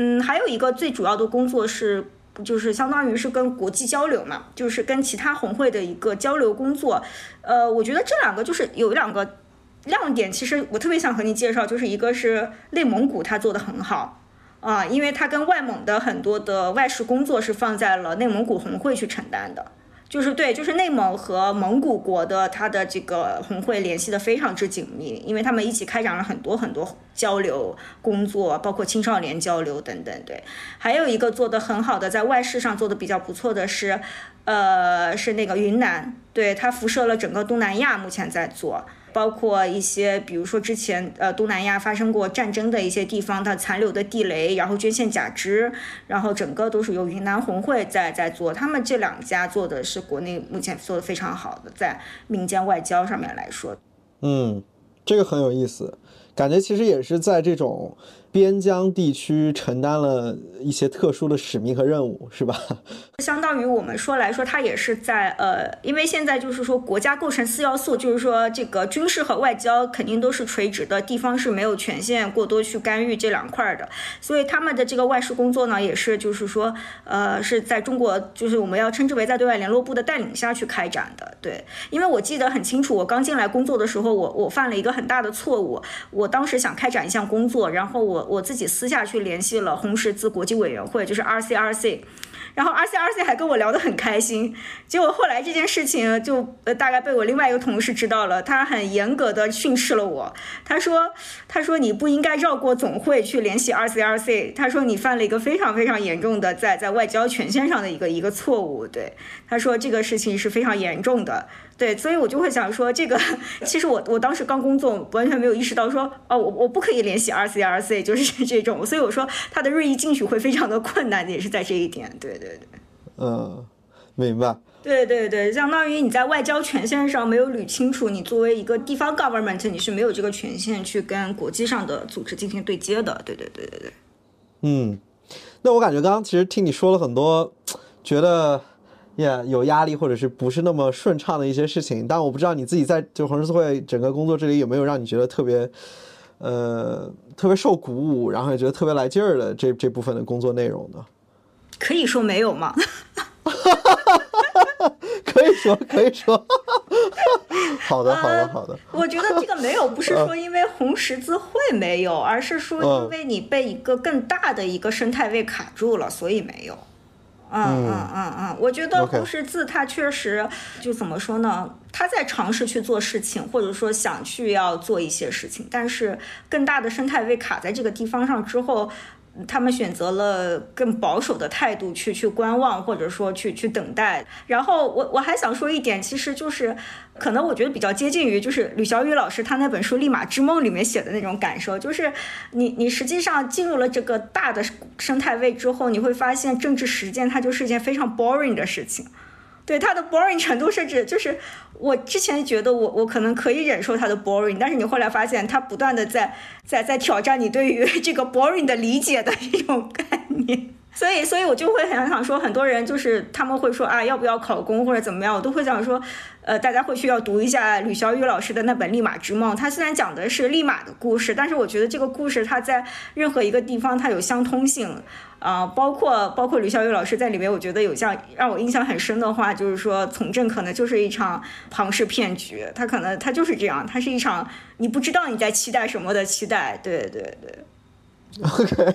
嗯，还有一个最主要的工作是。就是相当于是跟国际交流嘛，就是跟其他红会的一个交流工作。呃，我觉得这两个就是有两个亮点，其实我特别想和你介绍，就是一个是内蒙古，它做的很好啊，因为他跟外蒙的很多的外事工作是放在了内蒙古红会去承担的。就是对，就是内蒙和蒙古国的它的这个红会联系的非常之紧密，因为他们一起开展了很多很多交流工作，包括青少年交流等等。对，还有一个做的很好的，在外事上做的比较不错的是，呃，是那个云南，对，它辐射了整个东南亚，目前在做。包括一些，比如说之前呃东南亚发生过战争的一些地方，它残留的地雷，然后捐献假肢，然后整个都是由云南红会在在做。他们这两家做的是国内目前做的非常好的，在民间外交上面来说，嗯，这个很有意思，感觉其实也是在这种。边疆地区承担了一些特殊的使命和任务，是吧？相当于我们说来说，它也是在呃，因为现在就是说国家构成四要素，就是说这个军事和外交肯定都是垂直的，地方是没有权限过多去干预这两块的，所以他们的这个外事工作呢，也是就是说呃是在中国，就是我们要称之为在对外联络部的带领下去开展的。对，因为我记得很清楚，我刚进来工作的时候，我我犯了一个很大的错误，我当时想开展一项工作，然后我。我自己私下去联系了红十字国际委员会，就是 RCRC。然后 R C R C 还跟我聊得很开心，结果后来这件事情就呃大概被我另外一个同事知道了，他很严格的训斥了我，他说他说你不应该绕过总会去联系 R C R C，他说你犯了一个非常非常严重的在在外交权限上的一个一个错误，对，他说这个事情是非常严重的，对，所以我就会想说这个其实我我当时刚工作完全没有意识到说哦我我不可以联系 R C R C 就是这种，所以我说他的锐意进取会非常的困难，也是在这一点，对对。对对，嗯，明白。对对对，相当于你在外交权限上没有捋清楚，你作为一个地方 government，你是没有这个权限去跟国际上的组织进行对接的。对对对对对。嗯，那我感觉刚刚其实听你说了很多，觉得也有压力或者是不是那么顺畅的一些事情，但我不知道你自己在就红十字会整个工作这里有没有让你觉得特别，呃，特别受鼓舞，然后也觉得特别来劲儿的这这部分的工作内容呢？可以说没有吗？可以说，可以说。好的，好的，好的。我觉得这个没有，不是说因为红十字会没有，而是说因为你被一个更大的一个生态位卡住了，所以没有。嗯嗯嗯嗯，我觉得红十字它确实就怎么说呢？他在尝试去做事情，或者说想去要做一些事情，但是更大的生态位卡在这个地方上之后。他们选择了更保守的态度去去观望，或者说去去等待。然后我我还想说一点，其实就是可能我觉得比较接近于就是吕小雨老师他那本书《立马之梦》里面写的那种感受，就是你你实际上进入了这个大的生态位之后，你会发现政治实践它就是一件非常 boring 的事情。对它的 boring 程度，甚至就是我之前觉得我我可能可以忍受它的 boring，但是你后来发现它不断的在在在挑战你对于这个 boring 的理解的一种概念。所以，所以我就会很想说，很多人就是他们会说啊，要不要考公或者怎么样，我都会想说，呃，大家会需要读一下吕小雨老师的那本《立马之梦》。他虽然讲的是立马的故事，但是我觉得这个故事它在任何一个地方它有相通性啊，包括包括吕小雨老师在里面，我觉得有像让我印象很深的话，就是说从政可能就是一场庞氏骗局，他可能他就是这样，他是一场你不知道你在期待什么的期待，对对对。OK。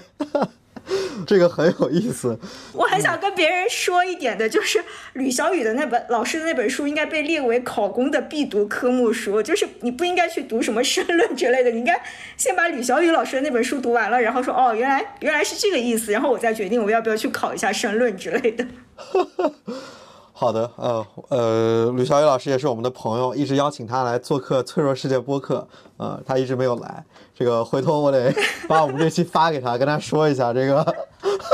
这个很有意思。我很想跟别人说一点的，就是吕小雨的那本老师的那本书应该被列为考公的必读科目书。就是你不应该去读什么申论之类的，你应该先把吕小雨老师的那本书读完了，然后说哦，原来原来是这个意思，然后我再决定我要不要去考一下申论之类的。好的，呃呃，吕小雨老师也是我们的朋友，一直邀请他来做客《脆弱世界》播客，呃，他一直没有来。这个回头我得 把我们这期发给他，跟他说一下，这个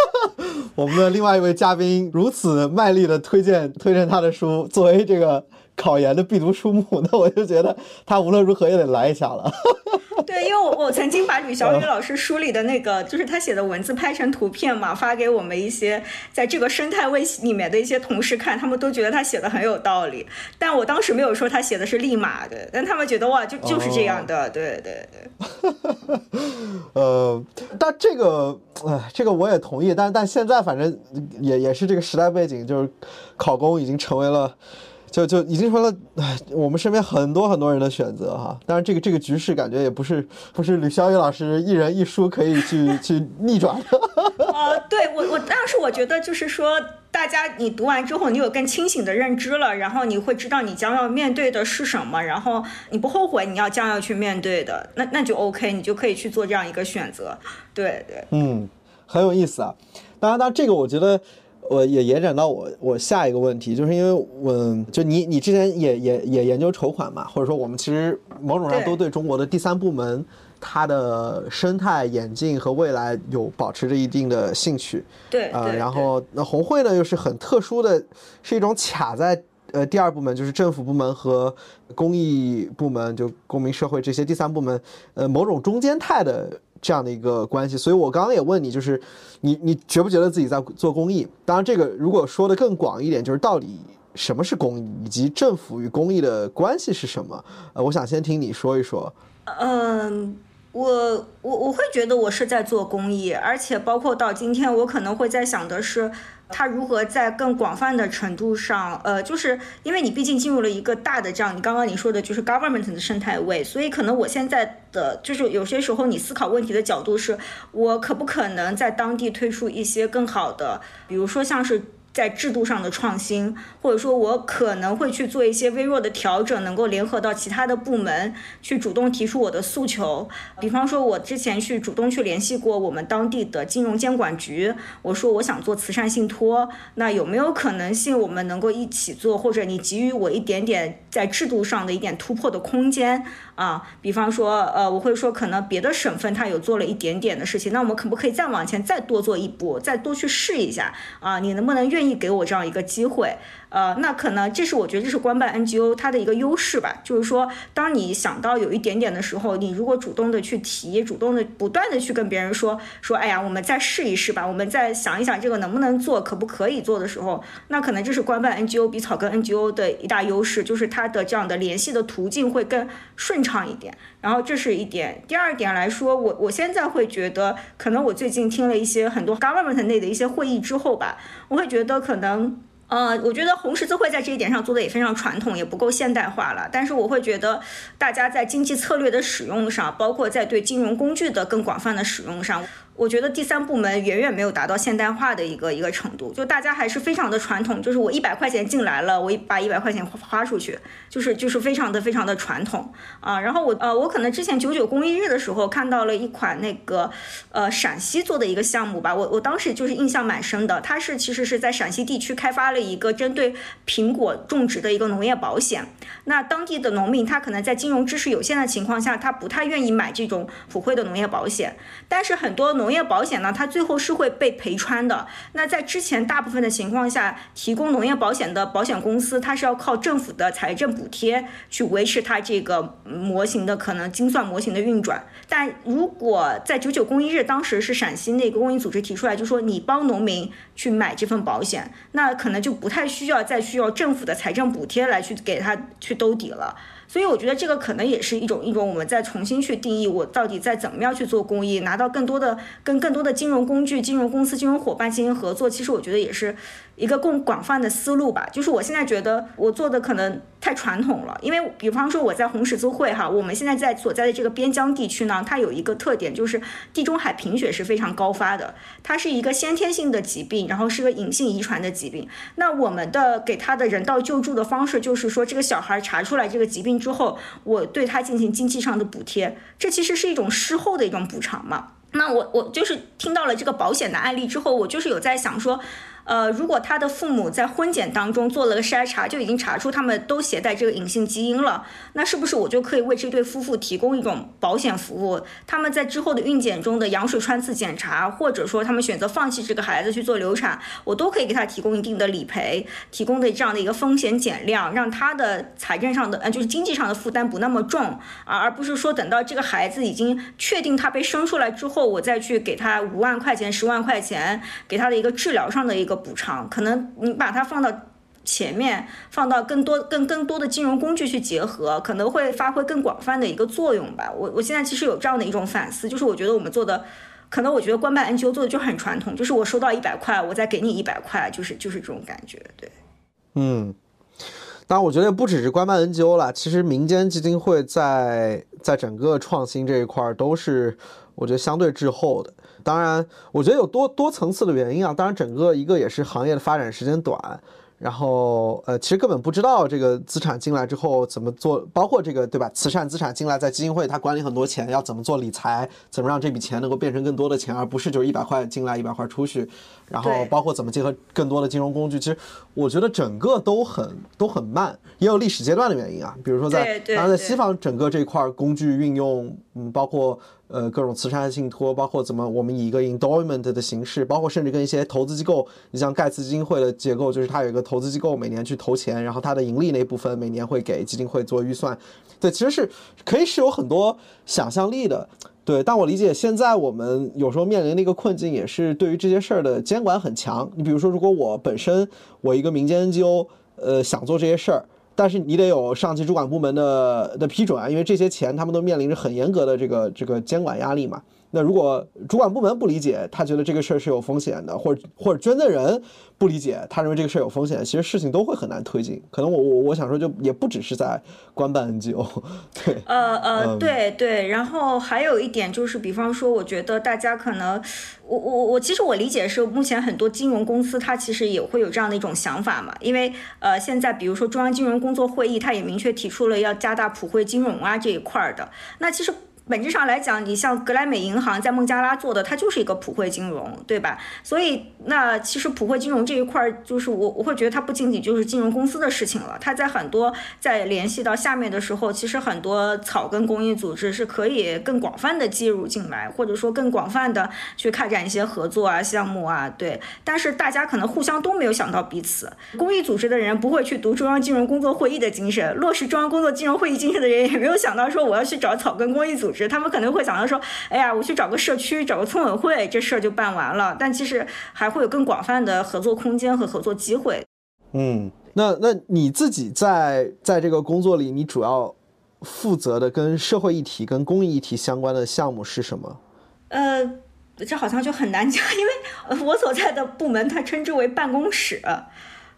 我们的另外一位嘉宾如此卖力的推荐推荐他的书，作为这个考研的必读书目，那我就觉得他无论如何也得来一下了。对，因为我我曾经把吕小雨老师书里的那个，就是他写的文字拍成图片嘛，发给我们一些在这个生态位里面的一些同事看，他们都觉得他写的很有道理。但我当时没有说他写的是立马的，但他们觉得哇，就就是这样的，对对对。呃，但这个，哎，这个我也同意，但但现在反正也也是这个时代背景，就是考公已经成为了。就就已经成了我们身边很多很多人的选择哈。当然，这个这个局势感觉也不是不是吕小雨老师一人一书可以去去逆转的。呃，对我我当时我觉得就是说，大家你读完之后，你有更清醒的认知了，然后你会知道你将要面对的是什么，然后你不后悔你要将要去面对的，那那就 OK，你就可以去做这样一个选择。对对，嗯，很有意思啊。当然，当然这个我觉得。我也延展到我我下一个问题，就是因为我就你你之前也也也研究筹款嘛，或者说我们其实某种上都对中国的第三部门它的生态演进和未来有保持着一定的兴趣。对，呃，然后那红会呢又是很特殊的，是一种卡在呃第二部门，就是政府部门和公益部门，就公民社会这些第三部门，呃，某种中间态的。这样的一个关系，所以我刚刚也问你，就是你你觉不觉得自己在做公益？当然，这个如果说的更广一点，就是到底什么是公益，以及政府与公益的关系是什么？呃，我想先听你说一说。嗯，我我我会觉得我是在做公益，而且包括到今天，我可能会在想的是。它如何在更广泛的程度上，呃，就是因为你毕竟进入了一个大的这样，你刚刚你说的就是 government 的生态位，所以可能我现在的就是有些时候你思考问题的角度是，我可不可能在当地推出一些更好的，比如说像是。在制度上的创新，或者说我可能会去做一些微弱的调整，能够联合到其他的部门去主动提出我的诉求。比方说，我之前去主动去联系过我们当地的金融监管局，我说我想做慈善信托，那有没有可能性我们能够一起做，或者你给予我一点点在制度上的一点突破的空间？啊，比方说，呃，我会说，可能别的省份他有做了一点点的事情，那我们可不可以再往前再多做一步，再多去试一下？啊，你能不能愿意给我这样一个机会？呃，那可能这是我觉得这是官办 NGO 它的一个优势吧，就是说，当你想到有一点点的时候，你如果主动的去提，主动的不断的去跟别人说说，哎呀，我们再试一试吧，我们再想一想这个能不能做，可不可以做的时候，那可能这是官办 NGO 比草根 NGO 的一大优势，就是它的这样的联系的途径会更顺畅一点。然后这是一点，第二点来说，我我现在会觉得，可能我最近听了一些很多 government 内的一些会议之后吧，我会觉得可能。呃，我觉得红十字会在这一点上做的也非常传统，也不够现代化了。但是我会觉得，大家在经济策略的使用上，包括在对金融工具的更广泛的使用上。我觉得第三部门远远没有达到现代化的一个一个程度，就大家还是非常的传统，就是我一百块钱进来了，我把一百块钱花出去，就是就是非常的非常的传统啊。然后我呃，我可能之前九九公益日的时候看到了一款那个呃陕西做的一个项目吧，我我当时就是印象蛮深的，它是其实是在陕西地区开发了一个针对苹果种植的一个农业保险。那当地的农民他可能在金融知识有限的情况下，他不太愿意买这种普惠的农业保险，但是很多农农业保险呢，它最后是会被赔穿的。那在之前大部分的情况下，提供农业保险的保险公司，它是要靠政府的财政补贴去维持它这个模型的可能精算模型的运转。但如果在九九公益日，当时是陕西那个公益组织提出来，就说你帮农民去买这份保险，那可能就不太需要再需要政府的财政补贴来去给他去兜底了。所以我觉得这个可能也是一种一种我们再重新去定义我到底在怎么样去做公益，拿到更多的跟更多的金融工具、金融公司、金融伙伴进行合作。其实我觉得也是。一个更广泛的思路吧，就是我现在觉得我做的可能太传统了，因为比方说我在红十字会哈，我们现在在所在的这个边疆地区呢，它有一个特点，就是地中海贫血是非常高发的，它是一个先天性的疾病，然后是个隐性遗传的疾病。那我们的给他的人道救助的方式，就是说这个小孩查出来这个疾病之后，我对他进行经济上的补贴，这其实是一种事后的一种补偿嘛。那我我就是听到了这个保险的案例之后，我就是有在想说。呃，如果他的父母在婚检当中做了个筛查，就已经查出他们都携带这个隐性基因了，那是不是我就可以为这对夫妇提供一种保险服务？他们在之后的孕检中的羊水穿刺检查，或者说他们选择放弃这个孩子去做流产，我都可以给他提供一定的理赔，提供的这样的一个风险减量，让他的财政上的呃就是经济上的负担不那么重，而而不是说等到这个孩子已经确定他被生出来之后，我再去给他五万块钱、十万块钱，给他的一个治疗上的一个补偿，可能你把它放到前面，放到更多、更更多的金融工具去结合，可能会发挥更广泛的一个作用吧。我我现在其实有这样的一种反思，就是我觉得我们做的，可能我觉得官办 NGO 做的就很传统，就是我收到一百块，我再给你一百块，就是就是这种感觉，对。嗯。当然，我觉得不只是官办 NGO 了，其实民间基金会在在整个创新这一块都是我觉得相对滞后的。当然，我觉得有多多层次的原因啊。当然，整个一个也是行业的发展时间短。然后，呃，其实根本不知道这个资产进来之后怎么做，包括这个，对吧？慈善资产进来，在基金会它管理很多钱，要怎么做理财，怎么让这笔钱能够变成更多的钱，而不是就是一百块进来一百块出去。然后，包括怎么结合更多的金融工具，其实我觉得整个都很都很慢，也有历史阶段的原因啊。比如说在，当然在西方整个这块工具运用，嗯，包括。呃，各种慈善信托，包括怎么我们以一个 endowment 的形式，包括甚至跟一些投资机构，你像盖茨基金会的结构，就是它有一个投资机构每年去投钱，然后它的盈利那部分每年会给基金会做预算。对，其实是可以是有很多想象力的。对，但我理解现在我们有时候面临的一个困境，也是对于这些事儿的监管很强。你比如说，如果我本身我一个民间 NGO，呃，想做这些事儿。但是你得有上级主管部门的的批准啊，因为这些钱他们都面临着很严格的这个这个监管压力嘛。那如果主管部门不理解，他觉得这个事儿是有风险的，或者或者捐赠人不理解，他认为这个事儿有风险，其实事情都会很难推进。可能我我我想说，就也不只是在官办 NGO，对，呃呃，对对。然后还有一点就是，比方说，我觉得大家可能，我我我其实我理解是，目前很多金融公司它其实也会有这样的一种想法嘛，因为呃，现在比如说中央金融工作会议，它也明确提出了要加大普惠金融啊这一块儿的。那其实。本质上来讲，你像格莱美银行在孟加拉做的，它就是一个普惠金融，对吧？所以那其实普惠金融这一块儿，就是我我会觉得它不仅仅就是金融公司的事情了，它在很多在联系到下面的时候，其实很多草根公益组织是可以更广泛的介入进来，或者说更广泛的去开展一些合作啊、项目啊，对。但是大家可能互相都没有想到彼此，公益组织的人不会去读中央金融工作会议的精神，落实中央工作金融会议精神的人也没有想到说我要去找草根公益组织。他们可能会想到说，哎呀，我去找个社区，找个村委会，这事儿就办完了。但其实还会有更广泛的合作空间和合作机会。嗯，那那你自己在在这个工作里，你主要负责的跟社会议题、跟公益议题相关的项目是什么？呃，这好像就很难讲，因为我所在的部门它称之为办公室，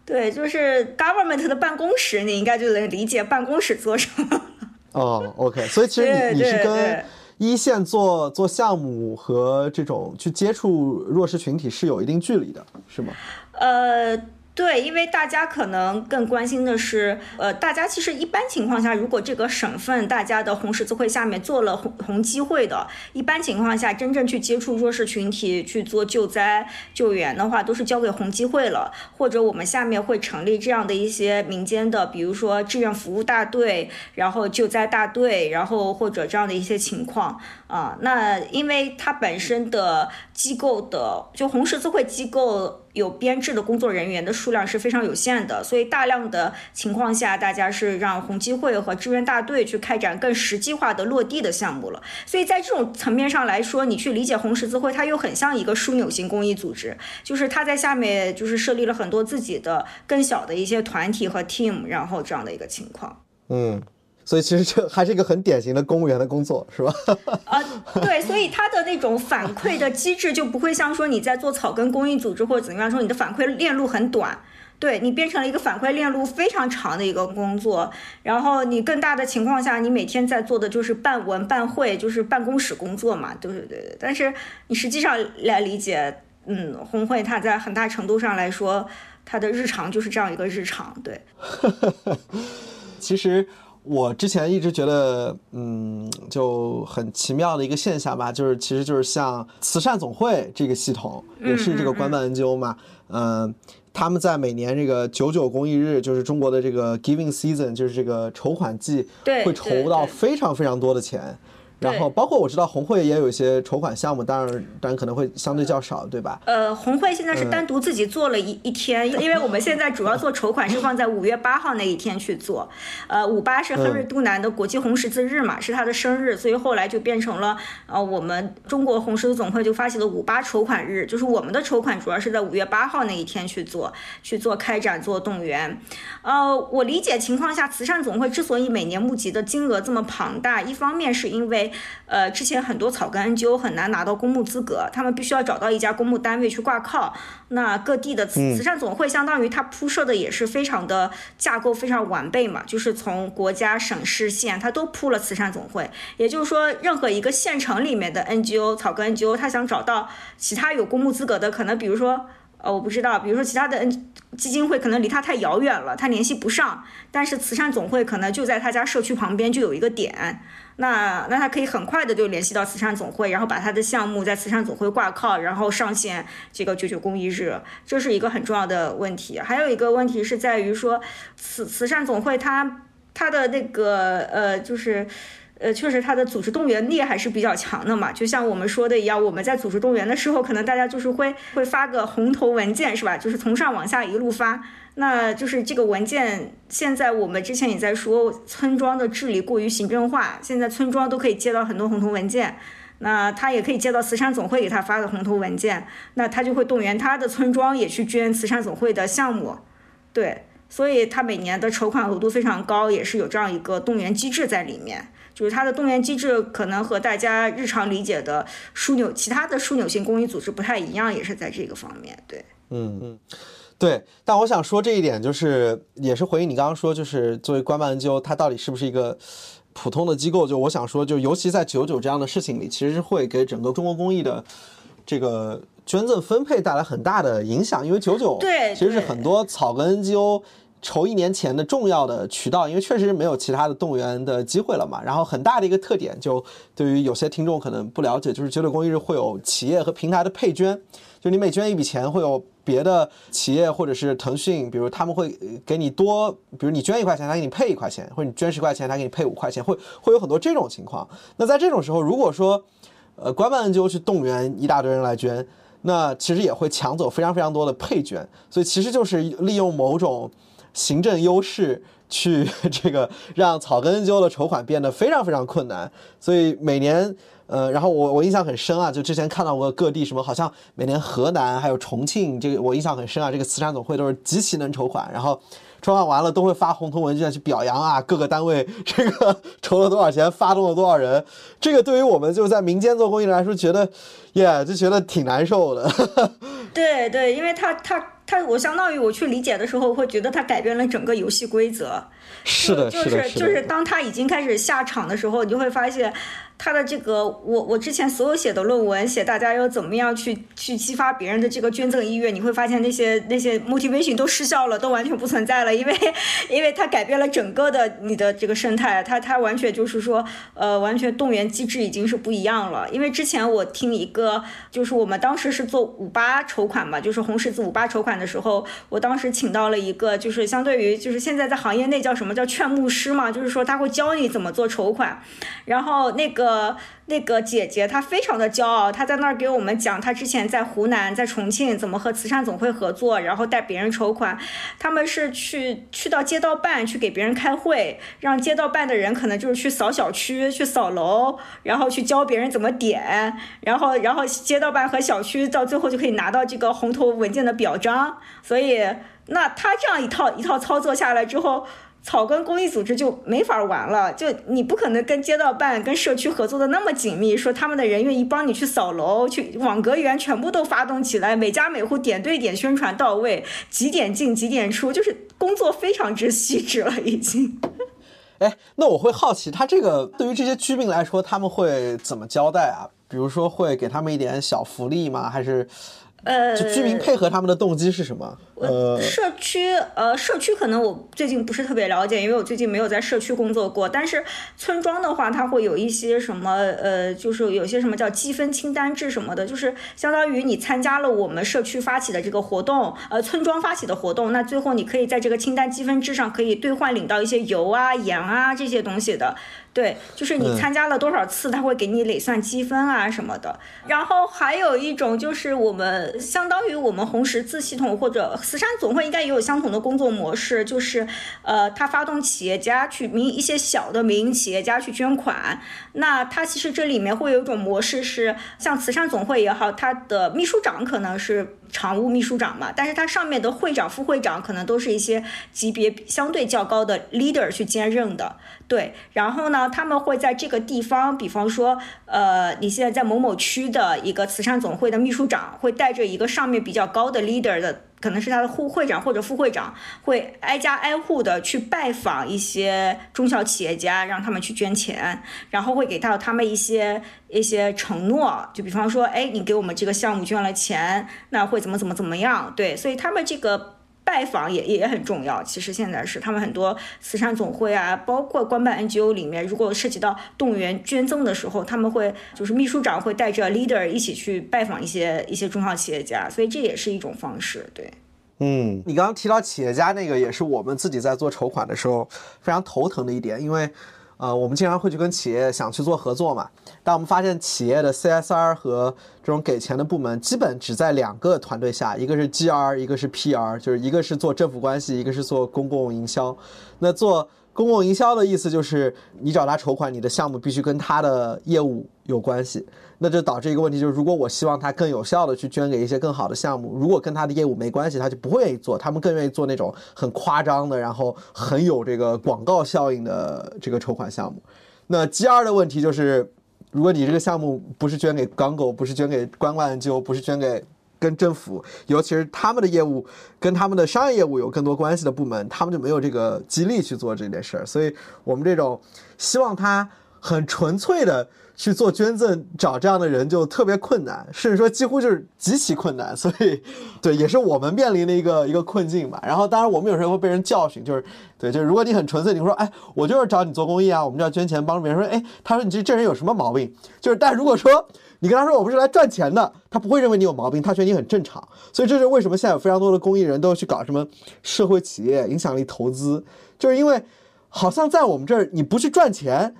对，就是 government 的办公室，你应该就能理解办公室做什么。哦，OK，所以其实你 你是跟一线做做项目和这种去接触弱势群体是有一定距离的，是吗？呃。对，因为大家可能更关心的是，呃，大家其实一般情况下，如果这个省份大家的红十字会下面做了红红基会的，一般情况下，真正去接触弱势群体去做救灾救援的话，都是交给红基会了，或者我们下面会成立这样的一些民间的，比如说志愿服务大队，然后救灾大队，然后或者这样的一些情况。啊，那因为它本身的机构的，就红十字会机构。有编制的工作人员的数量是非常有限的，所以大量的情况下，大家是让红基会和志愿大队去开展更实际化的落地的项目了。所以在这种层面上来说，你去理解红十字会，它又很像一个枢纽型公益组织，就是它在下面就是设立了很多自己的更小的一些团体和 team，然后这样的一个情况。嗯。所以其实这还是一个很典型的公务员的工作，是吧？啊，对，所以他的那种反馈的机制就不会像说你在做草根公益组织或者怎么样说你的反馈链路很短，对你变成了一个反馈链路非常长的一个工作，然后你更大的情况下，你每天在做的就是办文办会，就是办公室工作嘛，对对对对。但是你实际上来理解，嗯，红会它在很大程度上来说，它的日常就是这样一个日常，对。其实。我之前一直觉得，嗯，就很奇妙的一个现象吧，就是其实就是像慈善总会这个系统，也是这个官办 NGO 嘛，嗯，他们在每年这个九九公益日，就是中国的这个 Giving Season，就是这个筹款季，会筹到非常非常多的钱。然后包括我知道红会也有一些筹款项目，当然当然可能会相对较少，对吧？呃，红会现在是单独自己做了一一天，因为我们现在主要做筹款是放在五月八号那一天去做。呃，五八是亨瑞杜南的国际红十字日嘛，是他的生日，所以后来就变成了呃我们中国红十字总会就发起了五八筹款日，就是我们的筹款主要是在五月八号那一天去做，去做开展做动员。呃，我理解情况下，慈善总会之所以每年募集的金额这么庞大，一方面是因为呃，之前很多草根 NGO 很难拿到公募资格，他们必须要找到一家公募单位去挂靠。那各地的慈慈善总会相当于它铺设的也是非常的架构非常完备嘛，就是从国家、省市县它都铺了慈善总会。也就是说，任何一个县城里面的 NGO 草根 NGO，他想找到其他有公募资格的，可能比如说。呃，我不知道，比如说其他的 N 基金会可能离他太遥远了，他联系不上，但是慈善总会可能就在他家社区旁边就有一个点，那那他可以很快的就联系到慈善总会，然后把他的项目在慈善总会挂靠，然后上线这个九九公益日，这是一个很重要的问题。还有一个问题是在于说，慈慈善总会它它的那个呃就是。呃，确实，他的组织动员力还是比较强的嘛。就像我们说的一样，我们在组织动员的时候，可能大家就是会会发个红头文件，是吧？就是从上往下一路发。那就是这个文件，现在我们之前也在说，村庄的治理过于行政化，现在村庄都可以接到很多红头文件，那他也可以接到慈善总会给他发的红头文件，那他就会动员他的村庄也去捐慈善总会的项目，对，所以他每年的筹款额度非常高，也是有这样一个动员机制在里面。就是它的动员机制可能和大家日常理解的枢纽其他的枢纽性公益组织不太一样，也是在这个方面。对，嗯嗯，对。但我想说这一点，就是也是回应你刚刚说，就是作为官办 NGO，它到底是不是一个普通的机构？就我想说，就尤其在九九这样的事情里，其实是会给整个中国公益的这个捐赠分配带来很大的影响，因为九九对其实是很多草根 NGO。筹一年钱的重要的渠道，因为确实没有其他的动员的机会了嘛。然后很大的一个特点，就对于有些听众可能不了解，就是九九公益日会有企业和平台的配捐，就你每捐一笔钱，会有别的企业或者是腾讯，比如他们会给你多，比如你捐一块钱，他给你配一块钱，或者你捐十块钱，他给你配五块钱，会会有很多这种情况。那在这种时候，如果说呃官办 NGO 去动员一大堆人来捐，那其实也会抢走非常非常多的配捐，所以其实就是利用某种。行政优势去 这个让草根 NGO 的筹款变得非常非常困难，所以每年，呃，然后我我印象很深啊，就之前看到过各地什么，好像每年河南还有重庆，这个我印象很深啊，这个慈善总会都是极其能筹款，然后筹款完了都会发红头文件去表扬啊，各个单位这个筹了多少钱，发动了多少人，这个对于我们就在民间做公益来说，觉得，耶，就觉得挺难受的。对对，因为他他。他我相当于我去理解的时候，会觉得他改变了整个游戏规则。是的，是的，就是当他已经开始下场的时候，你就会发现。他的这个，我我之前所有写的论文，写大家要怎么样去去激发别人的这个捐赠意愿，你会发现那些那些 motivation 都失效了，都完全不存在了，因为因为它改变了整个的你的这个生态，它它完全就是说，呃，完全动员机制已经是不一样了。因为之前我听一个，就是我们当时是做五八筹款嘛，就是红十字五八筹款的时候，我当时请到了一个，就是相对于就是现在在行业内叫什么叫劝募师嘛，就是说他会教你怎么做筹款，然后那个。呃，那个姐姐她非常的骄傲，她在那儿给我们讲她之前在湖南、在重庆怎么和慈善总会合作，然后带别人筹款。他们是去去到街道办去给别人开会，让街道办的人可能就是去扫小区、去扫楼，然后去教别人怎么点，然后然后街道办和小区到最后就可以拿到这个红头文件的表彰。所以，那他这样一套一套操作下来之后。草根公益组织就没法玩了，就你不可能跟街道办、跟社区合作的那么紧密，说他们的人愿意帮你去扫楼、去网格员，全部都发动起来，每家每户点对点宣传到位，几点进几点出，就是工作非常之细致了已经。哎，那我会好奇，他这个对于这些居民来说，他们会怎么交代啊？比如说会给他们一点小福利吗？还是？呃，就居民配合他们的动机是什么？呃，社区，呃，社区可能我最近不是特别了解，因为我最近没有在社区工作过。但是村庄的话，它会有一些什么，呃，就是有些什么叫积分清单制什么的，就是相当于你参加了我们社区发起的这个活动，呃，村庄发起的活动，那最后你可以在这个清单积分制上可以兑换领到一些油啊、盐啊这些东西的。对，就是你参加了多少次，他会给你累算积分啊什么的。然后还有一种就是我们相当于我们红十字系统或者慈善总会应该也有相同的工作模式，就是呃，他发动企业家去民一些小的民营企业家去捐款。那他其实这里面会有一种模式是，像慈善总会也好，他的秘书长可能是。常务秘书长嘛，但是他上面的会长、副会长可能都是一些级别相对较高的 leader 去兼任的，对。然后呢，他们会在这个地方，比方说，呃，你现在在某某区的一个慈善总会的秘书长，会带着一个上面比较高的 leader 的。可能是他的副会长或者副会长会挨家挨户的去拜访一些中小企业家，让他们去捐钱，然后会给到他们一些一些承诺，就比方说，哎，你给我们这个项目捐了钱，那会怎么怎么怎么样？对，所以他们这个拜访也也很重要。其实现在是他们很多慈善总会啊，包括官办 NGO 里面，如果涉及到动员捐赠的时候，他们会就是秘书长会带着 leader 一起去拜访一些一些中小企业家，所以这也是一种方式，对。嗯，你刚刚提到企业家那个，也是我们自己在做筹款的时候非常头疼的一点，因为，呃，我们经常会去跟企业想去做合作嘛，但我们发现企业的 CSR 和这种给钱的部门基本只在两个团队下，一个是 GR，一个是 PR，就是一个是做政府关系，一个是做公共营销，那做。公共营销的意思就是，你找他筹款，你的项目必须跟他的业务有关系，那就导致一个问题，就是如果我希望他更有效的去捐给一些更好的项目，如果跟他的业务没关系，他就不会愿意做，他们更愿意做那种很夸张的，然后很有这个广告效应的这个筹款项目。那 G 二的问题就是，如果你这个项目不是捐给港狗，不是捐给官官就不是捐给。跟政府，尤其是他们的业务跟他们的商业业务有更多关系的部门，他们就没有这个激励去做这件事儿。所以，我们这种希望他很纯粹的去做捐赠，找这样的人就特别困难，甚至说几乎就是极其困难。所以，对，也是我们面临的一个一个困境吧。然后，当然我们有时候会被人教训，就是对，就是如果你很纯粹，你会说，哎，我就是找你做公益啊，我们就要捐钱帮助别人。说，哎，他说你这这人有什么毛病？就是，但如果说。你跟他说我不是来赚钱的，他不会认为你有毛病，他觉得你很正常。所以这是为什么现在有非常多的公益人都去搞什么社会企业、影响力投资，就是因为好像在我们这儿你不去赚钱，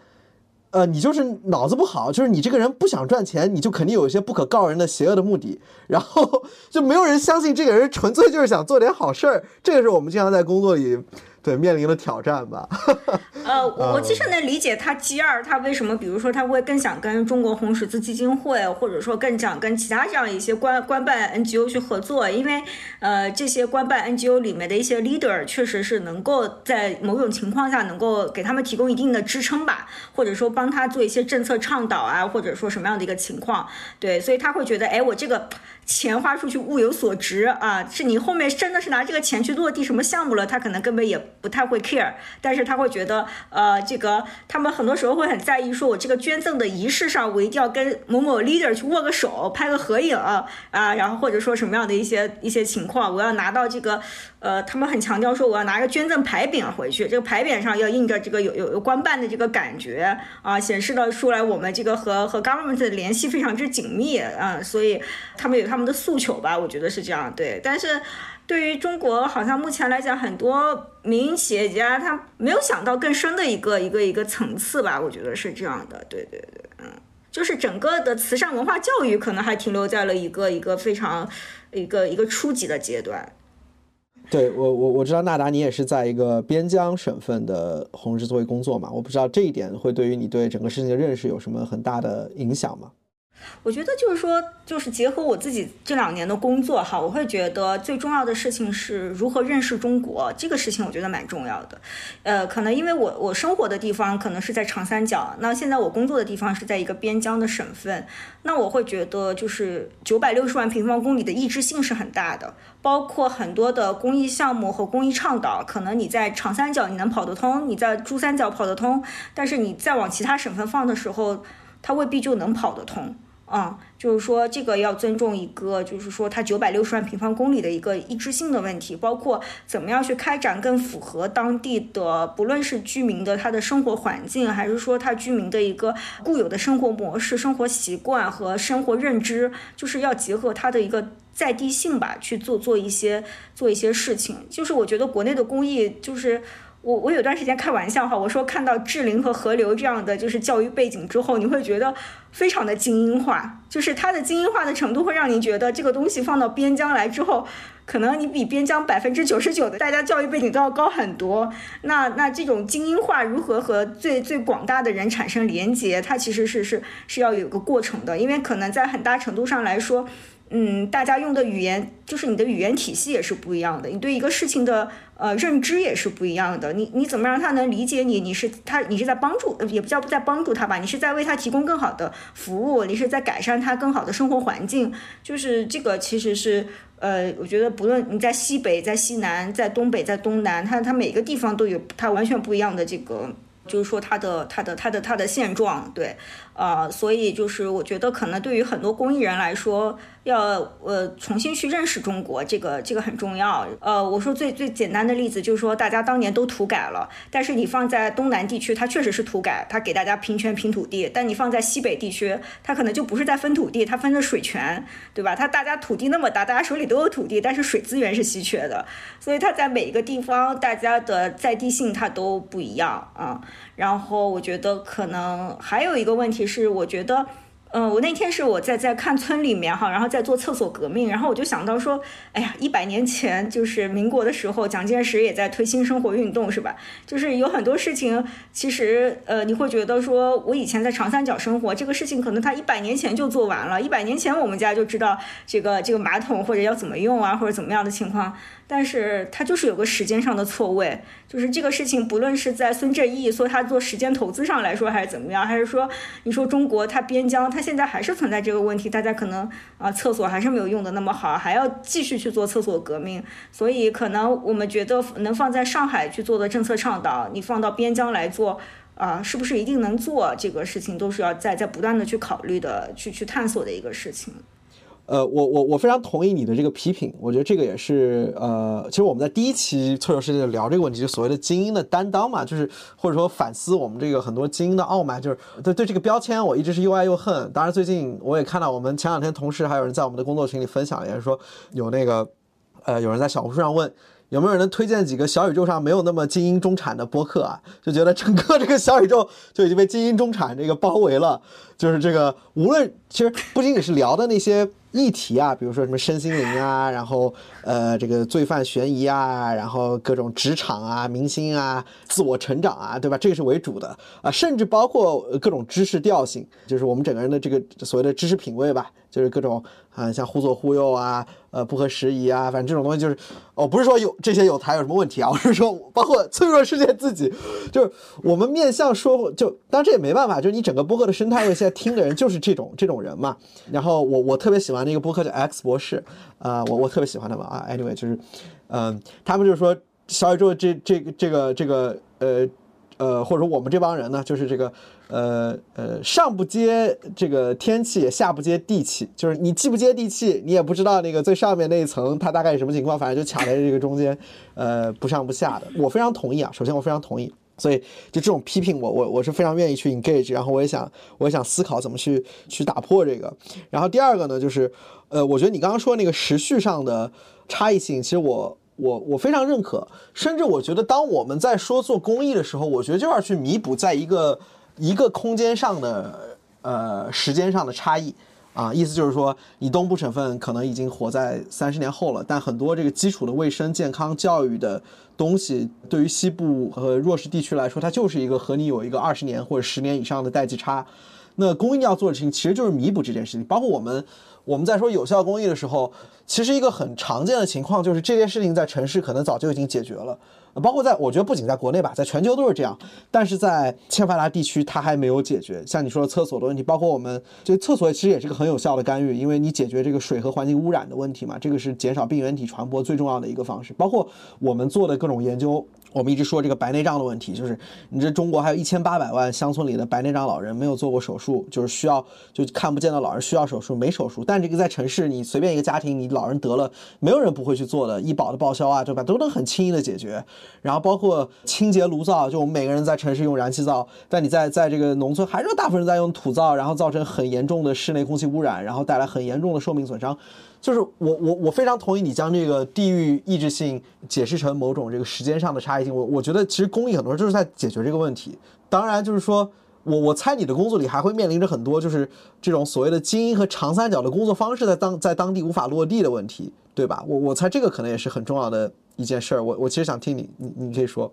呃，你就是脑子不好，就是你这个人不想赚钱，你就肯定有一些不可告人的邪恶的目的，然后 就没有人相信这个人纯粹就是想做点好事儿。这个是我们经常在工作里。对面临的挑战吧。呃，我其实能理解他 G 二他为什么，比如说他会更想跟中国红十字基金会，或者说更想跟其他这样一些官官办 NGO 去合作，因为呃这些官办 NGO 里面的一些 leader 确实是能够在某种情况下能够给他们提供一定的支撑吧，或者说帮他做一些政策倡导啊，或者说什么样的一个情况，对，所以他会觉得，哎，我这个。钱花出去物有所值啊，是你后面真的是拿这个钱去落地什么项目了，他可能根本也不太会 care，但是他会觉得，呃，这个他们很多时候会很在意，说我这个捐赠的仪式上，我一定要跟某某 leader 去握个手，拍个合影啊，然后或者说什么样的一些一些情况，我要拿到这个。呃，他们很强调说，我要拿个捐赠牌匾回去，这个牌匾上要印着这个有有有官办的这个感觉啊，显示的出来我们这个和和 government 的联系非常之紧密啊，所以他们有他们的诉求吧，我觉得是这样对。但是对于中国，好像目前来讲，很多民营企业家他没有想到更深的一个一个一个层次吧，我觉得是这样的，对对对，嗯，就是整个的慈善文化教育可能还停留在了一个一个非常一个一个初级的阶段。对我我我知道纳达你也是在一个边疆省份的红十字会工作嘛，我不知道这一点会对于你对整个事情的认识有什么很大的影响吗？我觉得就是说，就是结合我自己这两年的工作哈，我会觉得最重要的事情是如何认识中国，这个事情我觉得蛮重要的。呃，可能因为我我生活的地方可能是在长三角，那现在我工作的地方是在一个边疆的省份，那我会觉得就是九百六十万平方公里的异质性是很大的，包括很多的公益项目和公益倡导，可能你在长三角你能跑得通，你在珠三角跑得通，但是你再往其他省份放的时候，它未必就能跑得通。嗯，就是说这个要尊重一个，就是说它九百六十万平方公里的一个一致性的问题，包括怎么样去开展更符合当地的，不论是居民的他的生活环境，还是说他居民的一个固有的生活模式、生活习惯和生活认知，就是要结合它的一个在地性吧，去做做一些做一些事情。就是我觉得国内的公益就是。我我有段时间开玩笑哈，我说看到智灵和河流这样的就是教育背景之后，你会觉得非常的精英化，就是它的精英化的程度会让你觉得这个东西放到边疆来之后，可能你比边疆百分之九十九的大家教育背景都要高很多。那那这种精英化如何和最最广大的人产生连接，它其实是是是要有个过程的，因为可能在很大程度上来说。嗯，大家用的语言就是你的语言体系也是不一样的，你对一个事情的呃认知也是不一样的。你你怎么让他能理解你？你是他，你是在帮助，也不叫在帮助他吧？你是在为他提供更好的服务，你是在改善他更好的生活环境。就是这个其实是呃，我觉得不论你在西北、在西南、在东北、在东南，它它每个地方都有它完全不一样的这个，就是说它的它的它的它的现状，对，呃，所以就是我觉得可能对于很多公益人来说。要呃重新去认识中国，这个这个很重要。呃，我说最最简单的例子就是说，大家当年都土改了，但是你放在东南地区，它确实是土改，它给大家平权平土地；但你放在西北地区，它可能就不是在分土地，它分的水权，对吧？它大家土地那么大，大家手里都有土地，但是水资源是稀缺的，所以它在每一个地方，大家的在地性它都不一样啊。然后我觉得可能还有一个问题是，我觉得。嗯，我那天是我在在看村里面哈，然后在做厕所革命，然后我就想到说，哎呀，一百年前就是民国的时候，蒋介石也在推新生活运动，是吧？就是有很多事情，其实呃，你会觉得说，我以前在长三角生活，这个事情可能他一百年前就做完了，一百年前我们家就知道这个这个马桶或者要怎么用啊，或者怎么样的情况。但是他就是有个时间上的错位，就是这个事情，不论是在孙正义说他做时间投资上来说，还是怎么样，还是说你说中国它边疆，它现在还是存在这个问题，大家可能啊厕所还是没有用的那么好，还要继续去做厕所革命，所以可能我们觉得能放在上海去做的政策倡导，你放到边疆来做啊，是不是一定能做这个事情，都是要在在不断的去考虑的，去去探索的一个事情。呃，我我我非常同意你的这个批评，我觉得这个也是呃，其实我们在第一期脆弱世界聊这个问题，就所谓的精英的担当嘛，就是或者说反思我们这个很多精英的傲慢，就是对对这个标签，我一直是又爱又恨。当然，最近我也看到我们前两天同事还有人在我们的工作群里分享，也是说有那个呃，有人在小红书上问。有没有人能推荐几个小宇宙上没有那么精英中产的播客啊？就觉得整个这个小宇宙就已经被精英中产这个包围了。就是这个，无论其实不仅仅是聊的那些议题啊，比如说什么身心灵啊，然后呃这个罪犯悬疑啊，然后各种职场啊、明星啊、自我成长啊，对吧？这个是为主的啊，甚至包括各种知识调性，就是我们整个人的这个所谓的知识品味吧，就是各种。啊，像忽左忽右啊，呃，不合时宜啊，反正这种东西就是，哦，不是说有这些有台有什么问题啊，我是说，包括脆弱世界自己，就是我们面向说，就当然这也没办法，就是你整个播客的生态位现在听的人就是这种这种人嘛。然后我我特别喜欢那个播客叫 X 博士，啊，我我特别喜欢他们啊。Anyway，就是，嗯，他们就是说小宇宙这这个这个这个呃呃，或者说我们这帮人呢，就是这个。呃呃，上不接这个天气，下不接地气，就是你既不接地气，你也不知道那个最上面那一层它大概是什么情况，反正就卡在这个中间，呃，不上不下的。我非常同意啊，首先我非常同意，所以就这种批评我，我我是非常愿意去 engage，然后我也想我也想思考怎么去去打破这个。然后第二个呢，就是呃，我觉得你刚刚说那个时序上的差异性，其实我我我非常认可，甚至我觉得当我们在说做公益的时候，我觉得就要去弥补在一个。一个空间上的呃时间上的差异啊，意思就是说，你东部省份可能已经活在三十年后了，但很多这个基础的卫生、健康、教育的东西，对于西部和弱势地区来说，它就是一个和你有一个二十年或者十年以上的代际差。那公益要做的事情，其实就是弥补这件事情。包括我们我们在说有效公益的时候，其实一个很常见的情况就是这件事情在城市可能早就已经解决了。包括在，我觉得不仅在国内吧，在全球都是这样。但是在欠发达地区，它还没有解决。像你说的厕所的问题，包括我们这厕所其实也是个很有效的干预，因为你解决这个水和环境污染的问题嘛，这个是减少病原体传播最重要的一个方式。包括我们做的各种研究，我们一直说这个白内障的问题，就是你这中国还有一千八百万乡村里的白内障老人没有做过手术，就是需要就看不见的老人需要手术没手术。但这个在城市，你随便一个家庭，你老人得了，没有人不会去做的，医保的报销啊，对吧？都能很轻易的解决。然后包括清洁炉灶，就我们每个人在城市用燃气灶，但你在在这个农村还是大部分人在用土灶，然后造成很严重的室内空气污染，然后带来很严重的寿命损伤。就是我我我非常同意你将这个地域抑制性解释成某种这个时间上的差异性。我我觉得其实公益很多就是在解决这个问题。当然，就是说我我猜你的工作里还会面临着很多就是这种所谓的精英和长三角的工作方式在当在当地无法落地的问题，对吧？我我猜这个可能也是很重要的一件事儿。我我其实想听你你你可以说，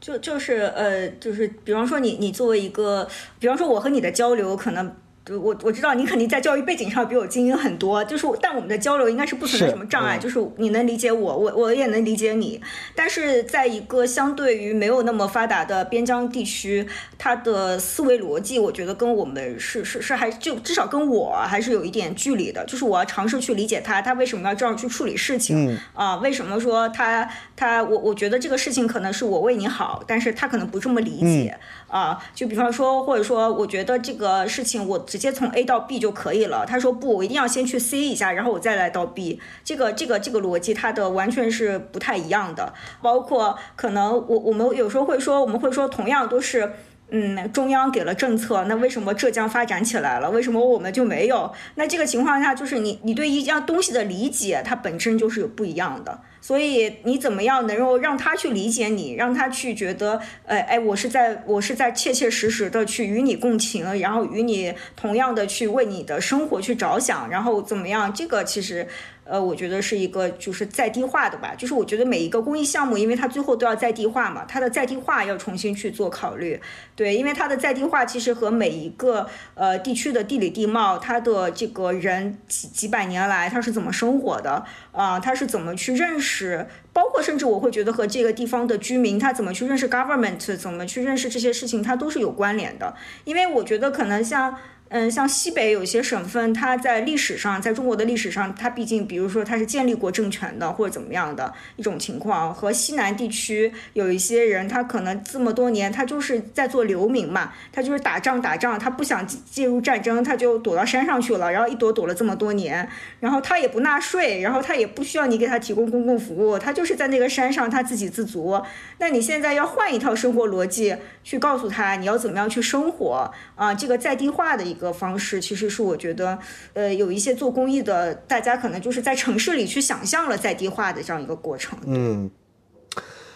就就是呃就是比方说你你作为一个，比方说我和你的交流可能。我我知道你肯定在教育背景上比我精英很多，就是但我们的交流应该是不存在什么障碍，就是你能理解我，我我也能理解你。但是在一个相对于没有那么发达的边疆地区，他的思维逻辑，我觉得跟我们是是是还就至少跟我还是有一点距离的。就是我要尝试去理解他，他为什么要这样去处理事情啊？为什么说他他我我觉得这个事情可能是我为你好，但是他可能不这么理解啊？就比方说，或者说我觉得这个事情我。直接从 A 到 B 就可以了。他说不，我一定要先去 C 一下，然后我再来到 B。这个这个这个逻辑，它的完全是不太一样的。包括可能我我们有时候会说，我们会说同样都是。嗯，中央给了政策，那为什么浙江发展起来了？为什么我们就没有？那这个情况下，就是你你对一样东西的理解，它本身就是有不一样的。所以你怎么样能够让他去理解你，让他去觉得，呃，哎，我是在我是在切切实实的去与你共情，然后与你同样的去为你的生活去着想，然后怎么样？这个其实。呃，我觉得是一个就是在地化的吧，就是我觉得每一个公益项目，因为它最后都要在地化嘛，它的在地化要重新去做考虑，对，因为它的在地化其实和每一个呃地区的地理地貌，它的这个人几几百年来他是怎么生活的啊，他是怎么去认识，包括甚至我会觉得和这个地方的居民他怎么去认识 government，怎么去认识这些事情，它都是有关联的，因为我觉得可能像。嗯，像西北有些省份，它在历史上，在中国的历史上，它毕竟，比如说它是建立过政权的，或者怎么样的一种情况，和西南地区有一些人，他可能这么多年，他就是在做流民嘛，他就是打仗打仗，他不想介入战争，他就躲到山上去了，然后一躲躲了这么多年，然后他也不纳税，然后他也不需要你给他提供公共服务，他就是在那个山上他自给自足。那你现在要换一套生活逻辑去告诉他你要怎么样去生活啊，这个在地化的一个。个方式其实是我觉得，呃，有一些做公益的，大家可能就是在城市里去想象了在地化的这样一个过程。嗯。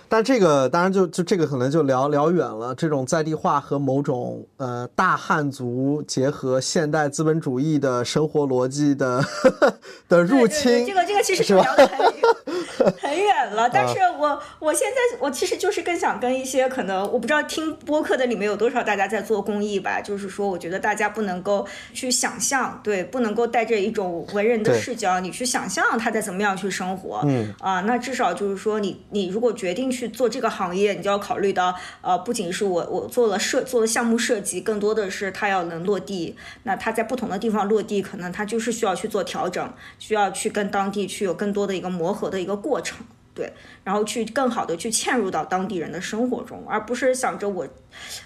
但这个当然就就这个可能就聊聊远了。这种在地化和某种呃大汉族结合现代资本主义的生活逻辑的 的入侵，这个这个其实就聊得很 很远了。但是我我现在我其实就是更想跟一些可能我不知道听播客的里面有多少大家在做公益吧。就是说，我觉得大家不能够去想象，对，不能够带着一种文人的视角，你去想象他在怎么样去生活。嗯啊，那至少就是说，你你如果决定。去做这个行业，你就要考虑到，呃，不仅是我我做了设做了项目设计，更多的是它要能落地。那它在不同的地方落地，可能它就是需要去做调整，需要去跟当地去有更多的一个磨合的一个过程，对，然后去更好的去嵌入到当地人的生活中，而不是想着我，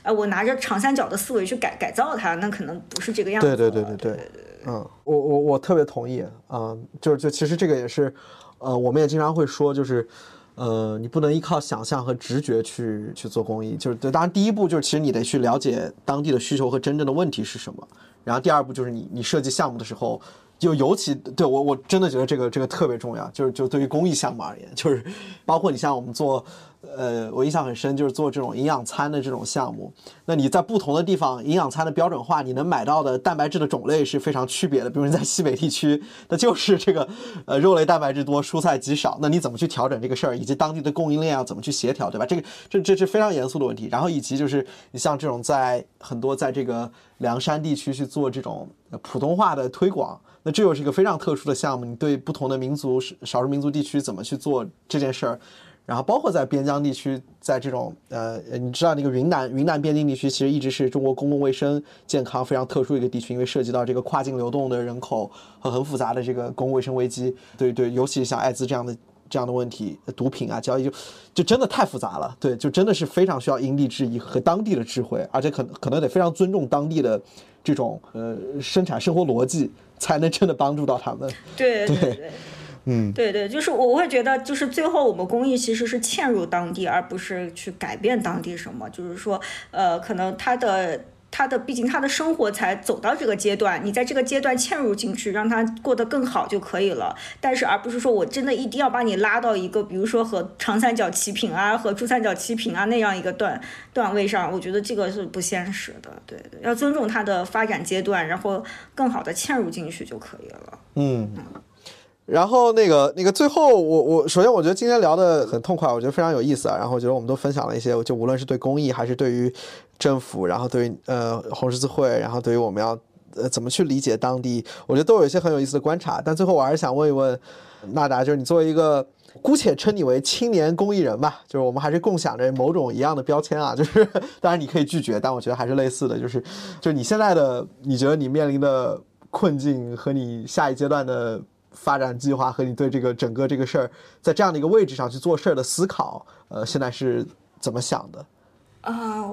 呃，我拿着长三角的思维去改改造它，那可能不是这个样子。对对对对对，嗯，我我我特别同意，嗯，就是就其实这个也是，呃，我们也经常会说，就是。呃，你不能依靠想象和直觉去去做公益，就是当然第一步就是其实你得去了解当地的需求和真正的问题是什么，然后第二步就是你你设计项目的时候。就尤其对我，我真的觉得这个这个特别重要。就是就对于公益项目而言，就是包括你像我们做，呃，我印象很深，就是做这种营养餐的这种项目。那你在不同的地方，营养餐的标准化，你能买到的蛋白质的种类是非常区别的。比如你在西北地区，那就是这个呃肉类蛋白质多，蔬菜极少。那你怎么去调整这个事儿，以及当地的供应链要怎么去协调，对吧？这个这这是非常严肃的问题。然后以及就是你像这种在很多在这个凉山地区去做这种普通话的推广。那这又是一个非常特殊的项目，你对不同的民族、少数民族地区怎么去做这件事儿？然后包括在边疆地区，在这种呃，你知道那个云南云南边境地区，其实一直是中国公共卫生健康非常特殊一个地区，因为涉及到这个跨境流动的人口和很复杂的这个公共卫生危机。对对，尤其像艾滋这样的这样的问题，毒品啊交易就就真的太复杂了，对，就真的是非常需要因地制宜和当地的智慧，而且可可能得非常尊重当地的这种呃生产生活逻辑，才能真的帮助到他们。对对对。嗯，对对，就是我会觉得，就是最后我们公益其实是嵌入当地，而不是去改变当地什么。就是说，呃，可能它的他的，毕竟他的生活才走到这个阶段，你在这个阶段嵌入进去，让他过得更好就可以了。但是，而不是说我真的一定要把你拉到一个，比如说和长三角齐平啊，和珠三角齐平啊那样一个段段位上，我觉得这个是不现实的。对对，要尊重他的发展阶段，然后更好的嵌入进去就可以了。嗯。然后那个那个最后我我首先我觉得今天聊的很痛快，我觉得非常有意思啊。然后我觉得我们都分享了一些，就无论是对公益还是对于政府，然后对于呃红十字会，然后对于我们要呃怎么去理解当地，我觉得都有一些很有意思的观察。但最后我还是想问一问纳达，就是你作为一个姑且称你为青年公益人吧，就是我们还是共享着某种一样的标签啊。就是当然你可以拒绝，但我觉得还是类似的，就是就你现在的你觉得你面临的困境和你下一阶段的。发展计划和你对这个整个这个事儿，在这样的一个位置上去做事儿的思考，呃，现在是怎么想的？啊，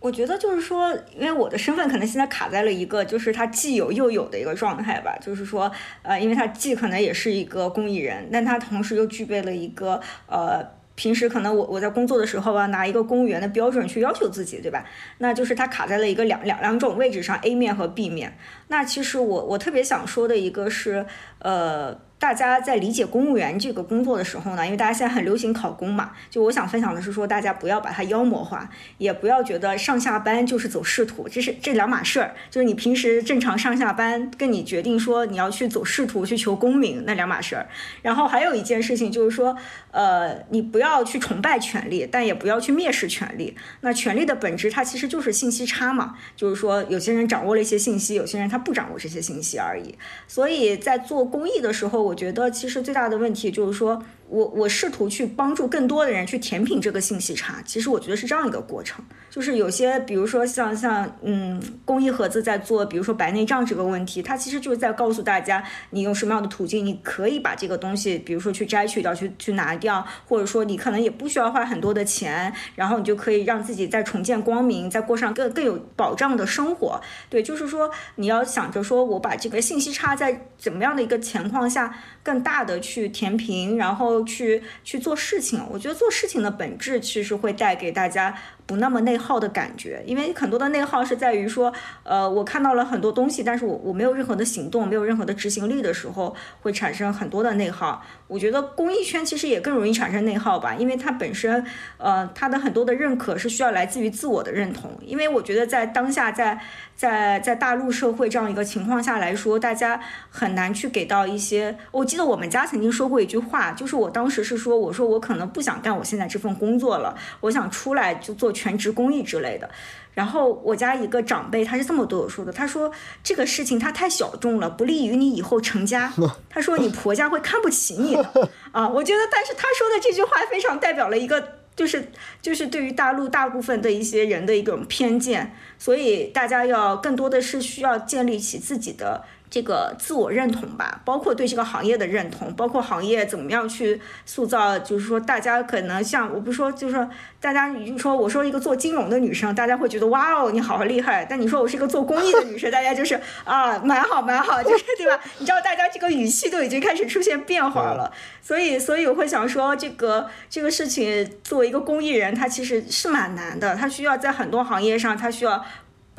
我觉得就是说，因为我的身份可能现在卡在了一个就是他既有又有的一个状态吧，就是说，呃，因为他既可能也是一个公益人，但他同时又具备了一个呃。平时可能我我在工作的时候啊，拿一个公务员的标准去要求自己，对吧？那就是他卡在了一个两两两种位置上，A 面和 B 面。那其实我我特别想说的一个是，呃。大家在理解公务员这个工作的时候呢，因为大家现在很流行考公嘛，就我想分享的是说，大家不要把它妖魔化，也不要觉得上下班就是走仕途，这是这两码事儿。就是你平时正常上下班，跟你决定说你要去走仕途去求功名，那两码事儿。然后还有一件事情就是说，呃，你不要去崇拜权力，但也不要去蔑视权力。那权力的本质它其实就是信息差嘛，就是说有些人掌握了一些信息，有些人他不掌握这些信息而已。所以在做公益的时候，我觉得其实最大的问题就是说。我我试图去帮助更多的人去填平这个信息差，其实我觉得是这样一个过程，就是有些比如说像像嗯公益盒子在做，比如说白内障这个问题，它其实就是在告诉大家，你用什么样的途径，你可以把这个东西，比如说去摘取掉，去去拿掉，或者说你可能也不需要花很多的钱，然后你就可以让自己再重见光明，再过上更更有保障的生活。对，就是说你要想着说我把这个信息差在怎么样的一个情况下更大的去填平，然后。去去做事情，我觉得做事情的本质其实会带给大家。不那么内耗的感觉，因为很多的内耗是在于说，呃，我看到了很多东西，但是我我没有任何的行动，没有任何的执行力的时候，会产生很多的内耗。我觉得公益圈其实也更容易产生内耗吧，因为它本身，呃，它的很多的认可是需要来自于自我的认同。因为我觉得在当下，在在在大陆社会这样一个情况下来说，大家很难去给到一些。我记得我们家曾经说过一句话，就是我当时是说，我说我可能不想干我现在这份工作了，我想出来就做。全职公益之类的，然后我家一个长辈他是这么对我说的，他说这个事情他太小众了，不利于你以后成家。他说你婆家会看不起你的 啊。我觉得，但是他说的这句话非常代表了一个，就是就是对于大陆大部分的一些人的一种偏见，所以大家要更多的是需要建立起自己的。这个自我认同吧，包括对这个行业的认同，包括行业怎么样去塑造，就是说大家可能像我不说，就是说大家你就说我说一个做金融的女生，大家会觉得哇哦你好厉害，但你说我是一个做公益的女生，大家就是啊蛮好蛮好，就是对吧？你知道大家这个语气都已经开始出现变化了，所以所以我会想说这个这个事情作为一个公益人，他其实是蛮难的，他需要在很多行业上他需要。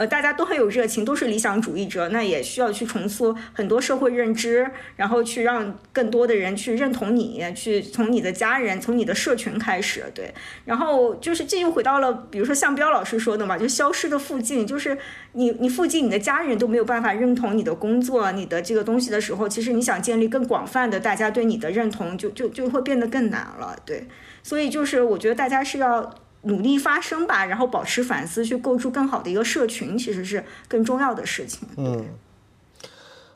呃，大家都很有热情，都是理想主义者，那也需要去重塑很多社会认知，然后去让更多的人去认同你，去从你的家人、从你的社群开始，对。然后就是这又回到了，比如说向彪老师说的嘛，就消失的附近，就是你你附近你的家人都没有办法认同你的工作、你的这个东西的时候，其实你想建立更广泛的大家对你的认同，就就就会变得更难了，对。所以就是我觉得大家是要。努力发声吧，然后保持反思，去构筑更好的一个社群，其实是更重要的事情。嗯，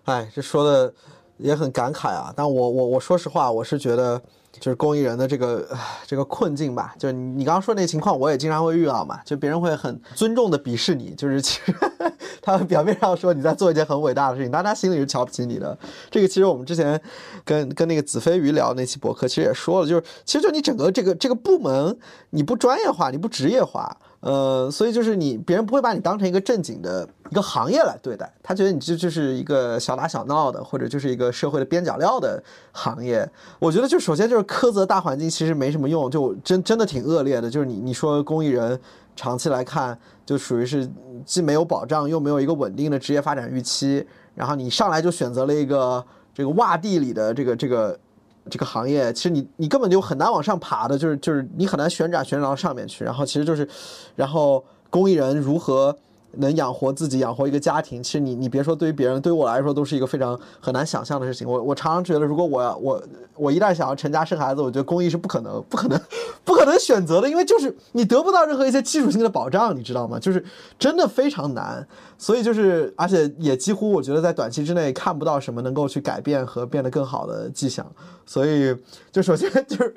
哎，这说的也很感慨啊。但我我我说实话，我是觉得，就是公益人的这个这个困境吧。就是你刚刚说那情况，我也经常会遇到嘛。就别人会很尊重的鄙视你，就是其实 他表面上说你在做一件很伟大的事情，但他心里是瞧不起你的。这个其实我们之前跟跟那个子飞鱼聊那期博客，其实也说了，就是其实就你整个这个这个部门你不专业化，你不职业化。呃，所以就是你，别人不会把你当成一个正经的一个行业来对待，他觉得你这就是一个小打小闹的，或者就是一个社会的边角料的行业。我觉得就首先就是苛责大环境其实没什么用，就真真的挺恶劣的。就是你你说公益人长期来看就属于是既没有保障又没有一个稳定的职业发展预期，然后你上来就选择了一个这个洼地里的这个这个。这个行业其实你你根本就很难往上爬的，就是就是你很难旋转旋转到上面去。然后其实就是，然后公益人如何能养活自己，养活一个家庭？其实你你别说对于别人，对于我来说都是一个非常很难想象的事情。我我常常觉得，如果我我我一旦想要成家生孩子，我觉得公益是不可能不可能 不可能选择的，因为就是你得不到任何一些基础性的保障，你知道吗？就是真的非常难。所以就是，而且也几乎我觉得在短期之内看不到什么能够去改变和变得更好的迹象。所以就首先就是，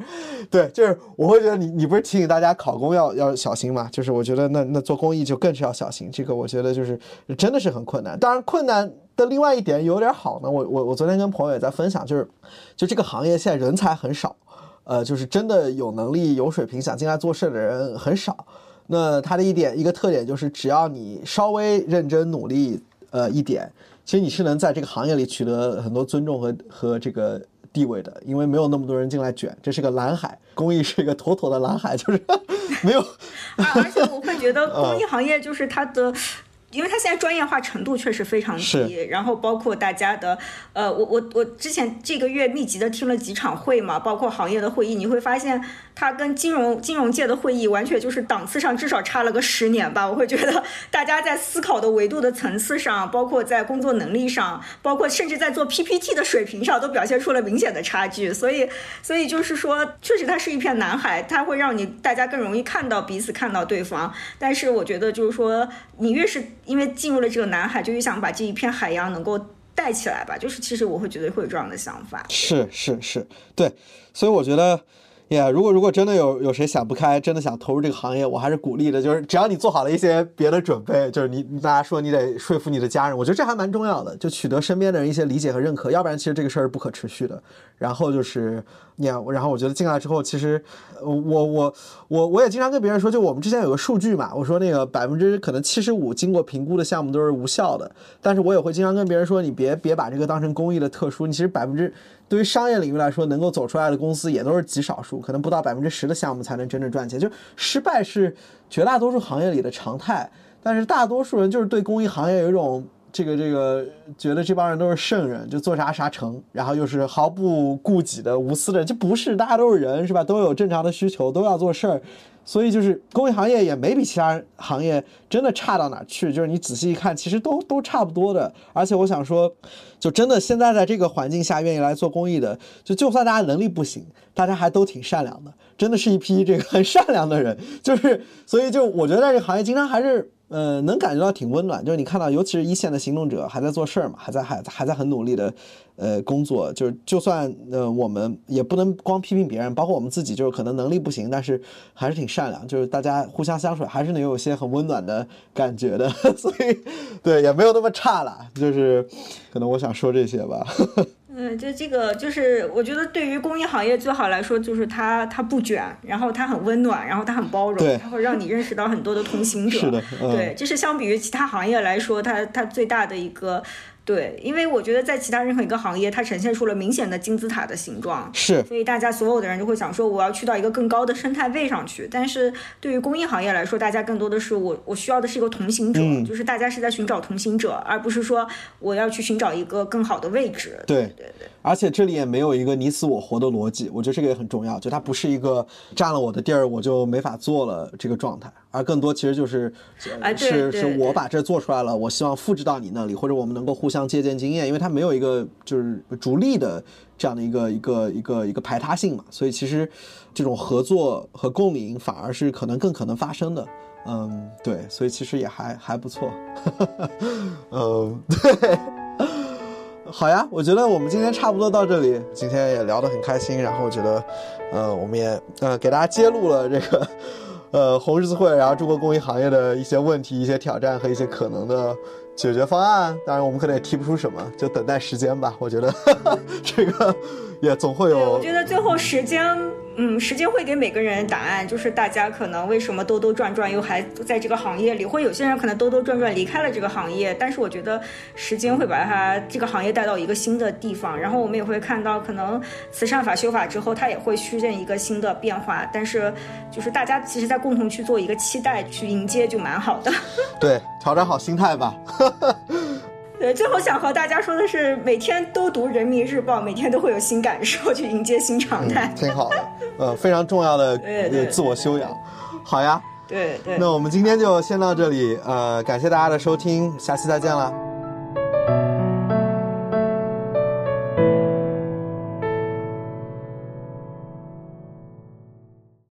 对，就是我会觉得你你不是提醒大家考公要要小心嘛？就是我觉得那那做公益就更是要小心。这个我觉得就是真的是很困难。当然困难的另外一点有点好呢。我我我昨天跟朋友也在分享，就是就这个行业现在人才很少，呃，就是真的有能力有水平想进来做事的人很少。那它的一点一个特点就是，只要你稍微认真努力，呃，一点，其实你是能在这个行业里取得很多尊重和和这个地位的，因为没有那么多人进来卷，这是个蓝海，公益是一个妥妥的蓝海，就是 没有。而且我会觉得公益行业就是它的。因为它现在专业化程度确实非常低，然后包括大家的，呃，我我我之前这个月密集的听了几场会嘛，包括行业的会议，你会发现它跟金融金融界的会议完全就是档次上至少差了个十年吧。我会觉得大家在思考的维度的层次上，包括在工作能力上，包括甚至在做 PPT 的水平上，都表现出了明显的差距。所以，所以就是说，确实它是一片蓝海，它会让你大家更容易看到彼此，看到对方。但是我觉得就是说，你越是因为进入了这个南海，就越想把这一片海洋能够带起来吧。就是其实我会觉得会有这样的想法。是是是，对。所以我觉得，呀，如果如果真的有有谁想不开，真的想投入这个行业，我还是鼓励的。就是只要你做好了一些别的准备，就是你大家说你得说服你的家人，我觉得这还蛮重要的。就取得身边的人一些理解和认可，要不然其实这个事儿是不可持续的。然后就是。你然后我觉得进来之后，其实，我我我我也经常跟别人说，就我们之前有个数据嘛，我说那个百分之可能七十五经过评估的项目都是无效的，但是我也会经常跟别人说，你别别把这个当成公益的特殊，你其实百分之对于商业领域来说，能够走出来的公司也都是极少数，可能不到百分之十的项目才能真正赚钱，就失败是绝大多数行业里的常态，但是大多数人就是对公益行业有一种。这个这个觉得这帮人都是圣人，就做啥啥成，然后又是毫不顾己的无私的，就不是大家都是人是吧？都有正常的需求，都要做事儿，所以就是公益行业也没比其他行业真的差到哪去。就是你仔细一看，其实都都差不多的。而且我想说，就真的现在在这个环境下愿意来做公益的，就就算大家能力不行，大家还都挺善良的，真的是一批这个很善良的人。就是所以就我觉得在这个行业经常还是。呃，能感觉到挺温暖，就是你看到，尤其是一线的行动者还在做事儿嘛，还在还还在很努力的，呃，工作。就是就算呃，我们也不能光批评别人，包括我们自己，就是可能能力不行，但是还是挺善良，就是大家互相相处，还是能有些很温暖的感觉的。所以，对，也没有那么差了。就是可能我想说这些吧。嗯，就这个，就是我觉得对于公益行业最好来说，就是它它不卷，然后它很温暖，然后它很包容，它会让你认识到很多的同行者。是的，对，就是相比于其他行业来说，它它最大的一个。对，因为我觉得在其他任何一个行业，它呈现出了明显的金字塔的形状，是，所以大家所有的人就会想说，我要去到一个更高的生态位上去。但是对于公益行业来说，大家更多的是我我需要的是一个同行者，就是大家是在寻找同行者，而不是说我要去寻找一个更好的位置。对对对，而且这里也没有一个你死我活的逻辑，我觉得这个也很重要，就它不是一个占了我的地儿我就没法做了这个状态。而更多其实就是，是是我把这做出来了，我希望复制到你那里，或者我们能够互相借鉴经验，因为它没有一个就是逐利的这样的一个一个一个一个排他性嘛，所以其实这种合作和共赢反而是可能更可能发生的。嗯，对，所以其实也还还不错。嗯，对。好呀，我觉得我们今天差不多到这里，今天也聊得很开心，然后我觉得，呃，我们也呃给大家揭露了这个，呃红十字会，然后中国公益行业的一些问题、一些挑战和一些可能的解决方案。当然，我们可能也提不出什么，就等待时间吧。我觉得 这个也总会有。我觉得最后时间。嗯，时间会给每个人答案，就是大家可能为什么兜兜转转又还在这个行业里，或有些人可能兜兜转转离开了这个行业，但是我觉得时间会把他这个行业带到一个新的地方，然后我们也会看到，可能慈善法修法之后，它也会出现一个新的变化，但是就是大家其实在共同去做一个期待，去迎接就蛮好的。对，调整好心态吧。对，最后想和大家说的是，每天都读人民日报，每天都会有新感受，去迎接新常态，挺好的，呃，非常重要的自我修养。好呀，对对。那我们今天就先到这里，呃，感谢大家的收听，下期再见了。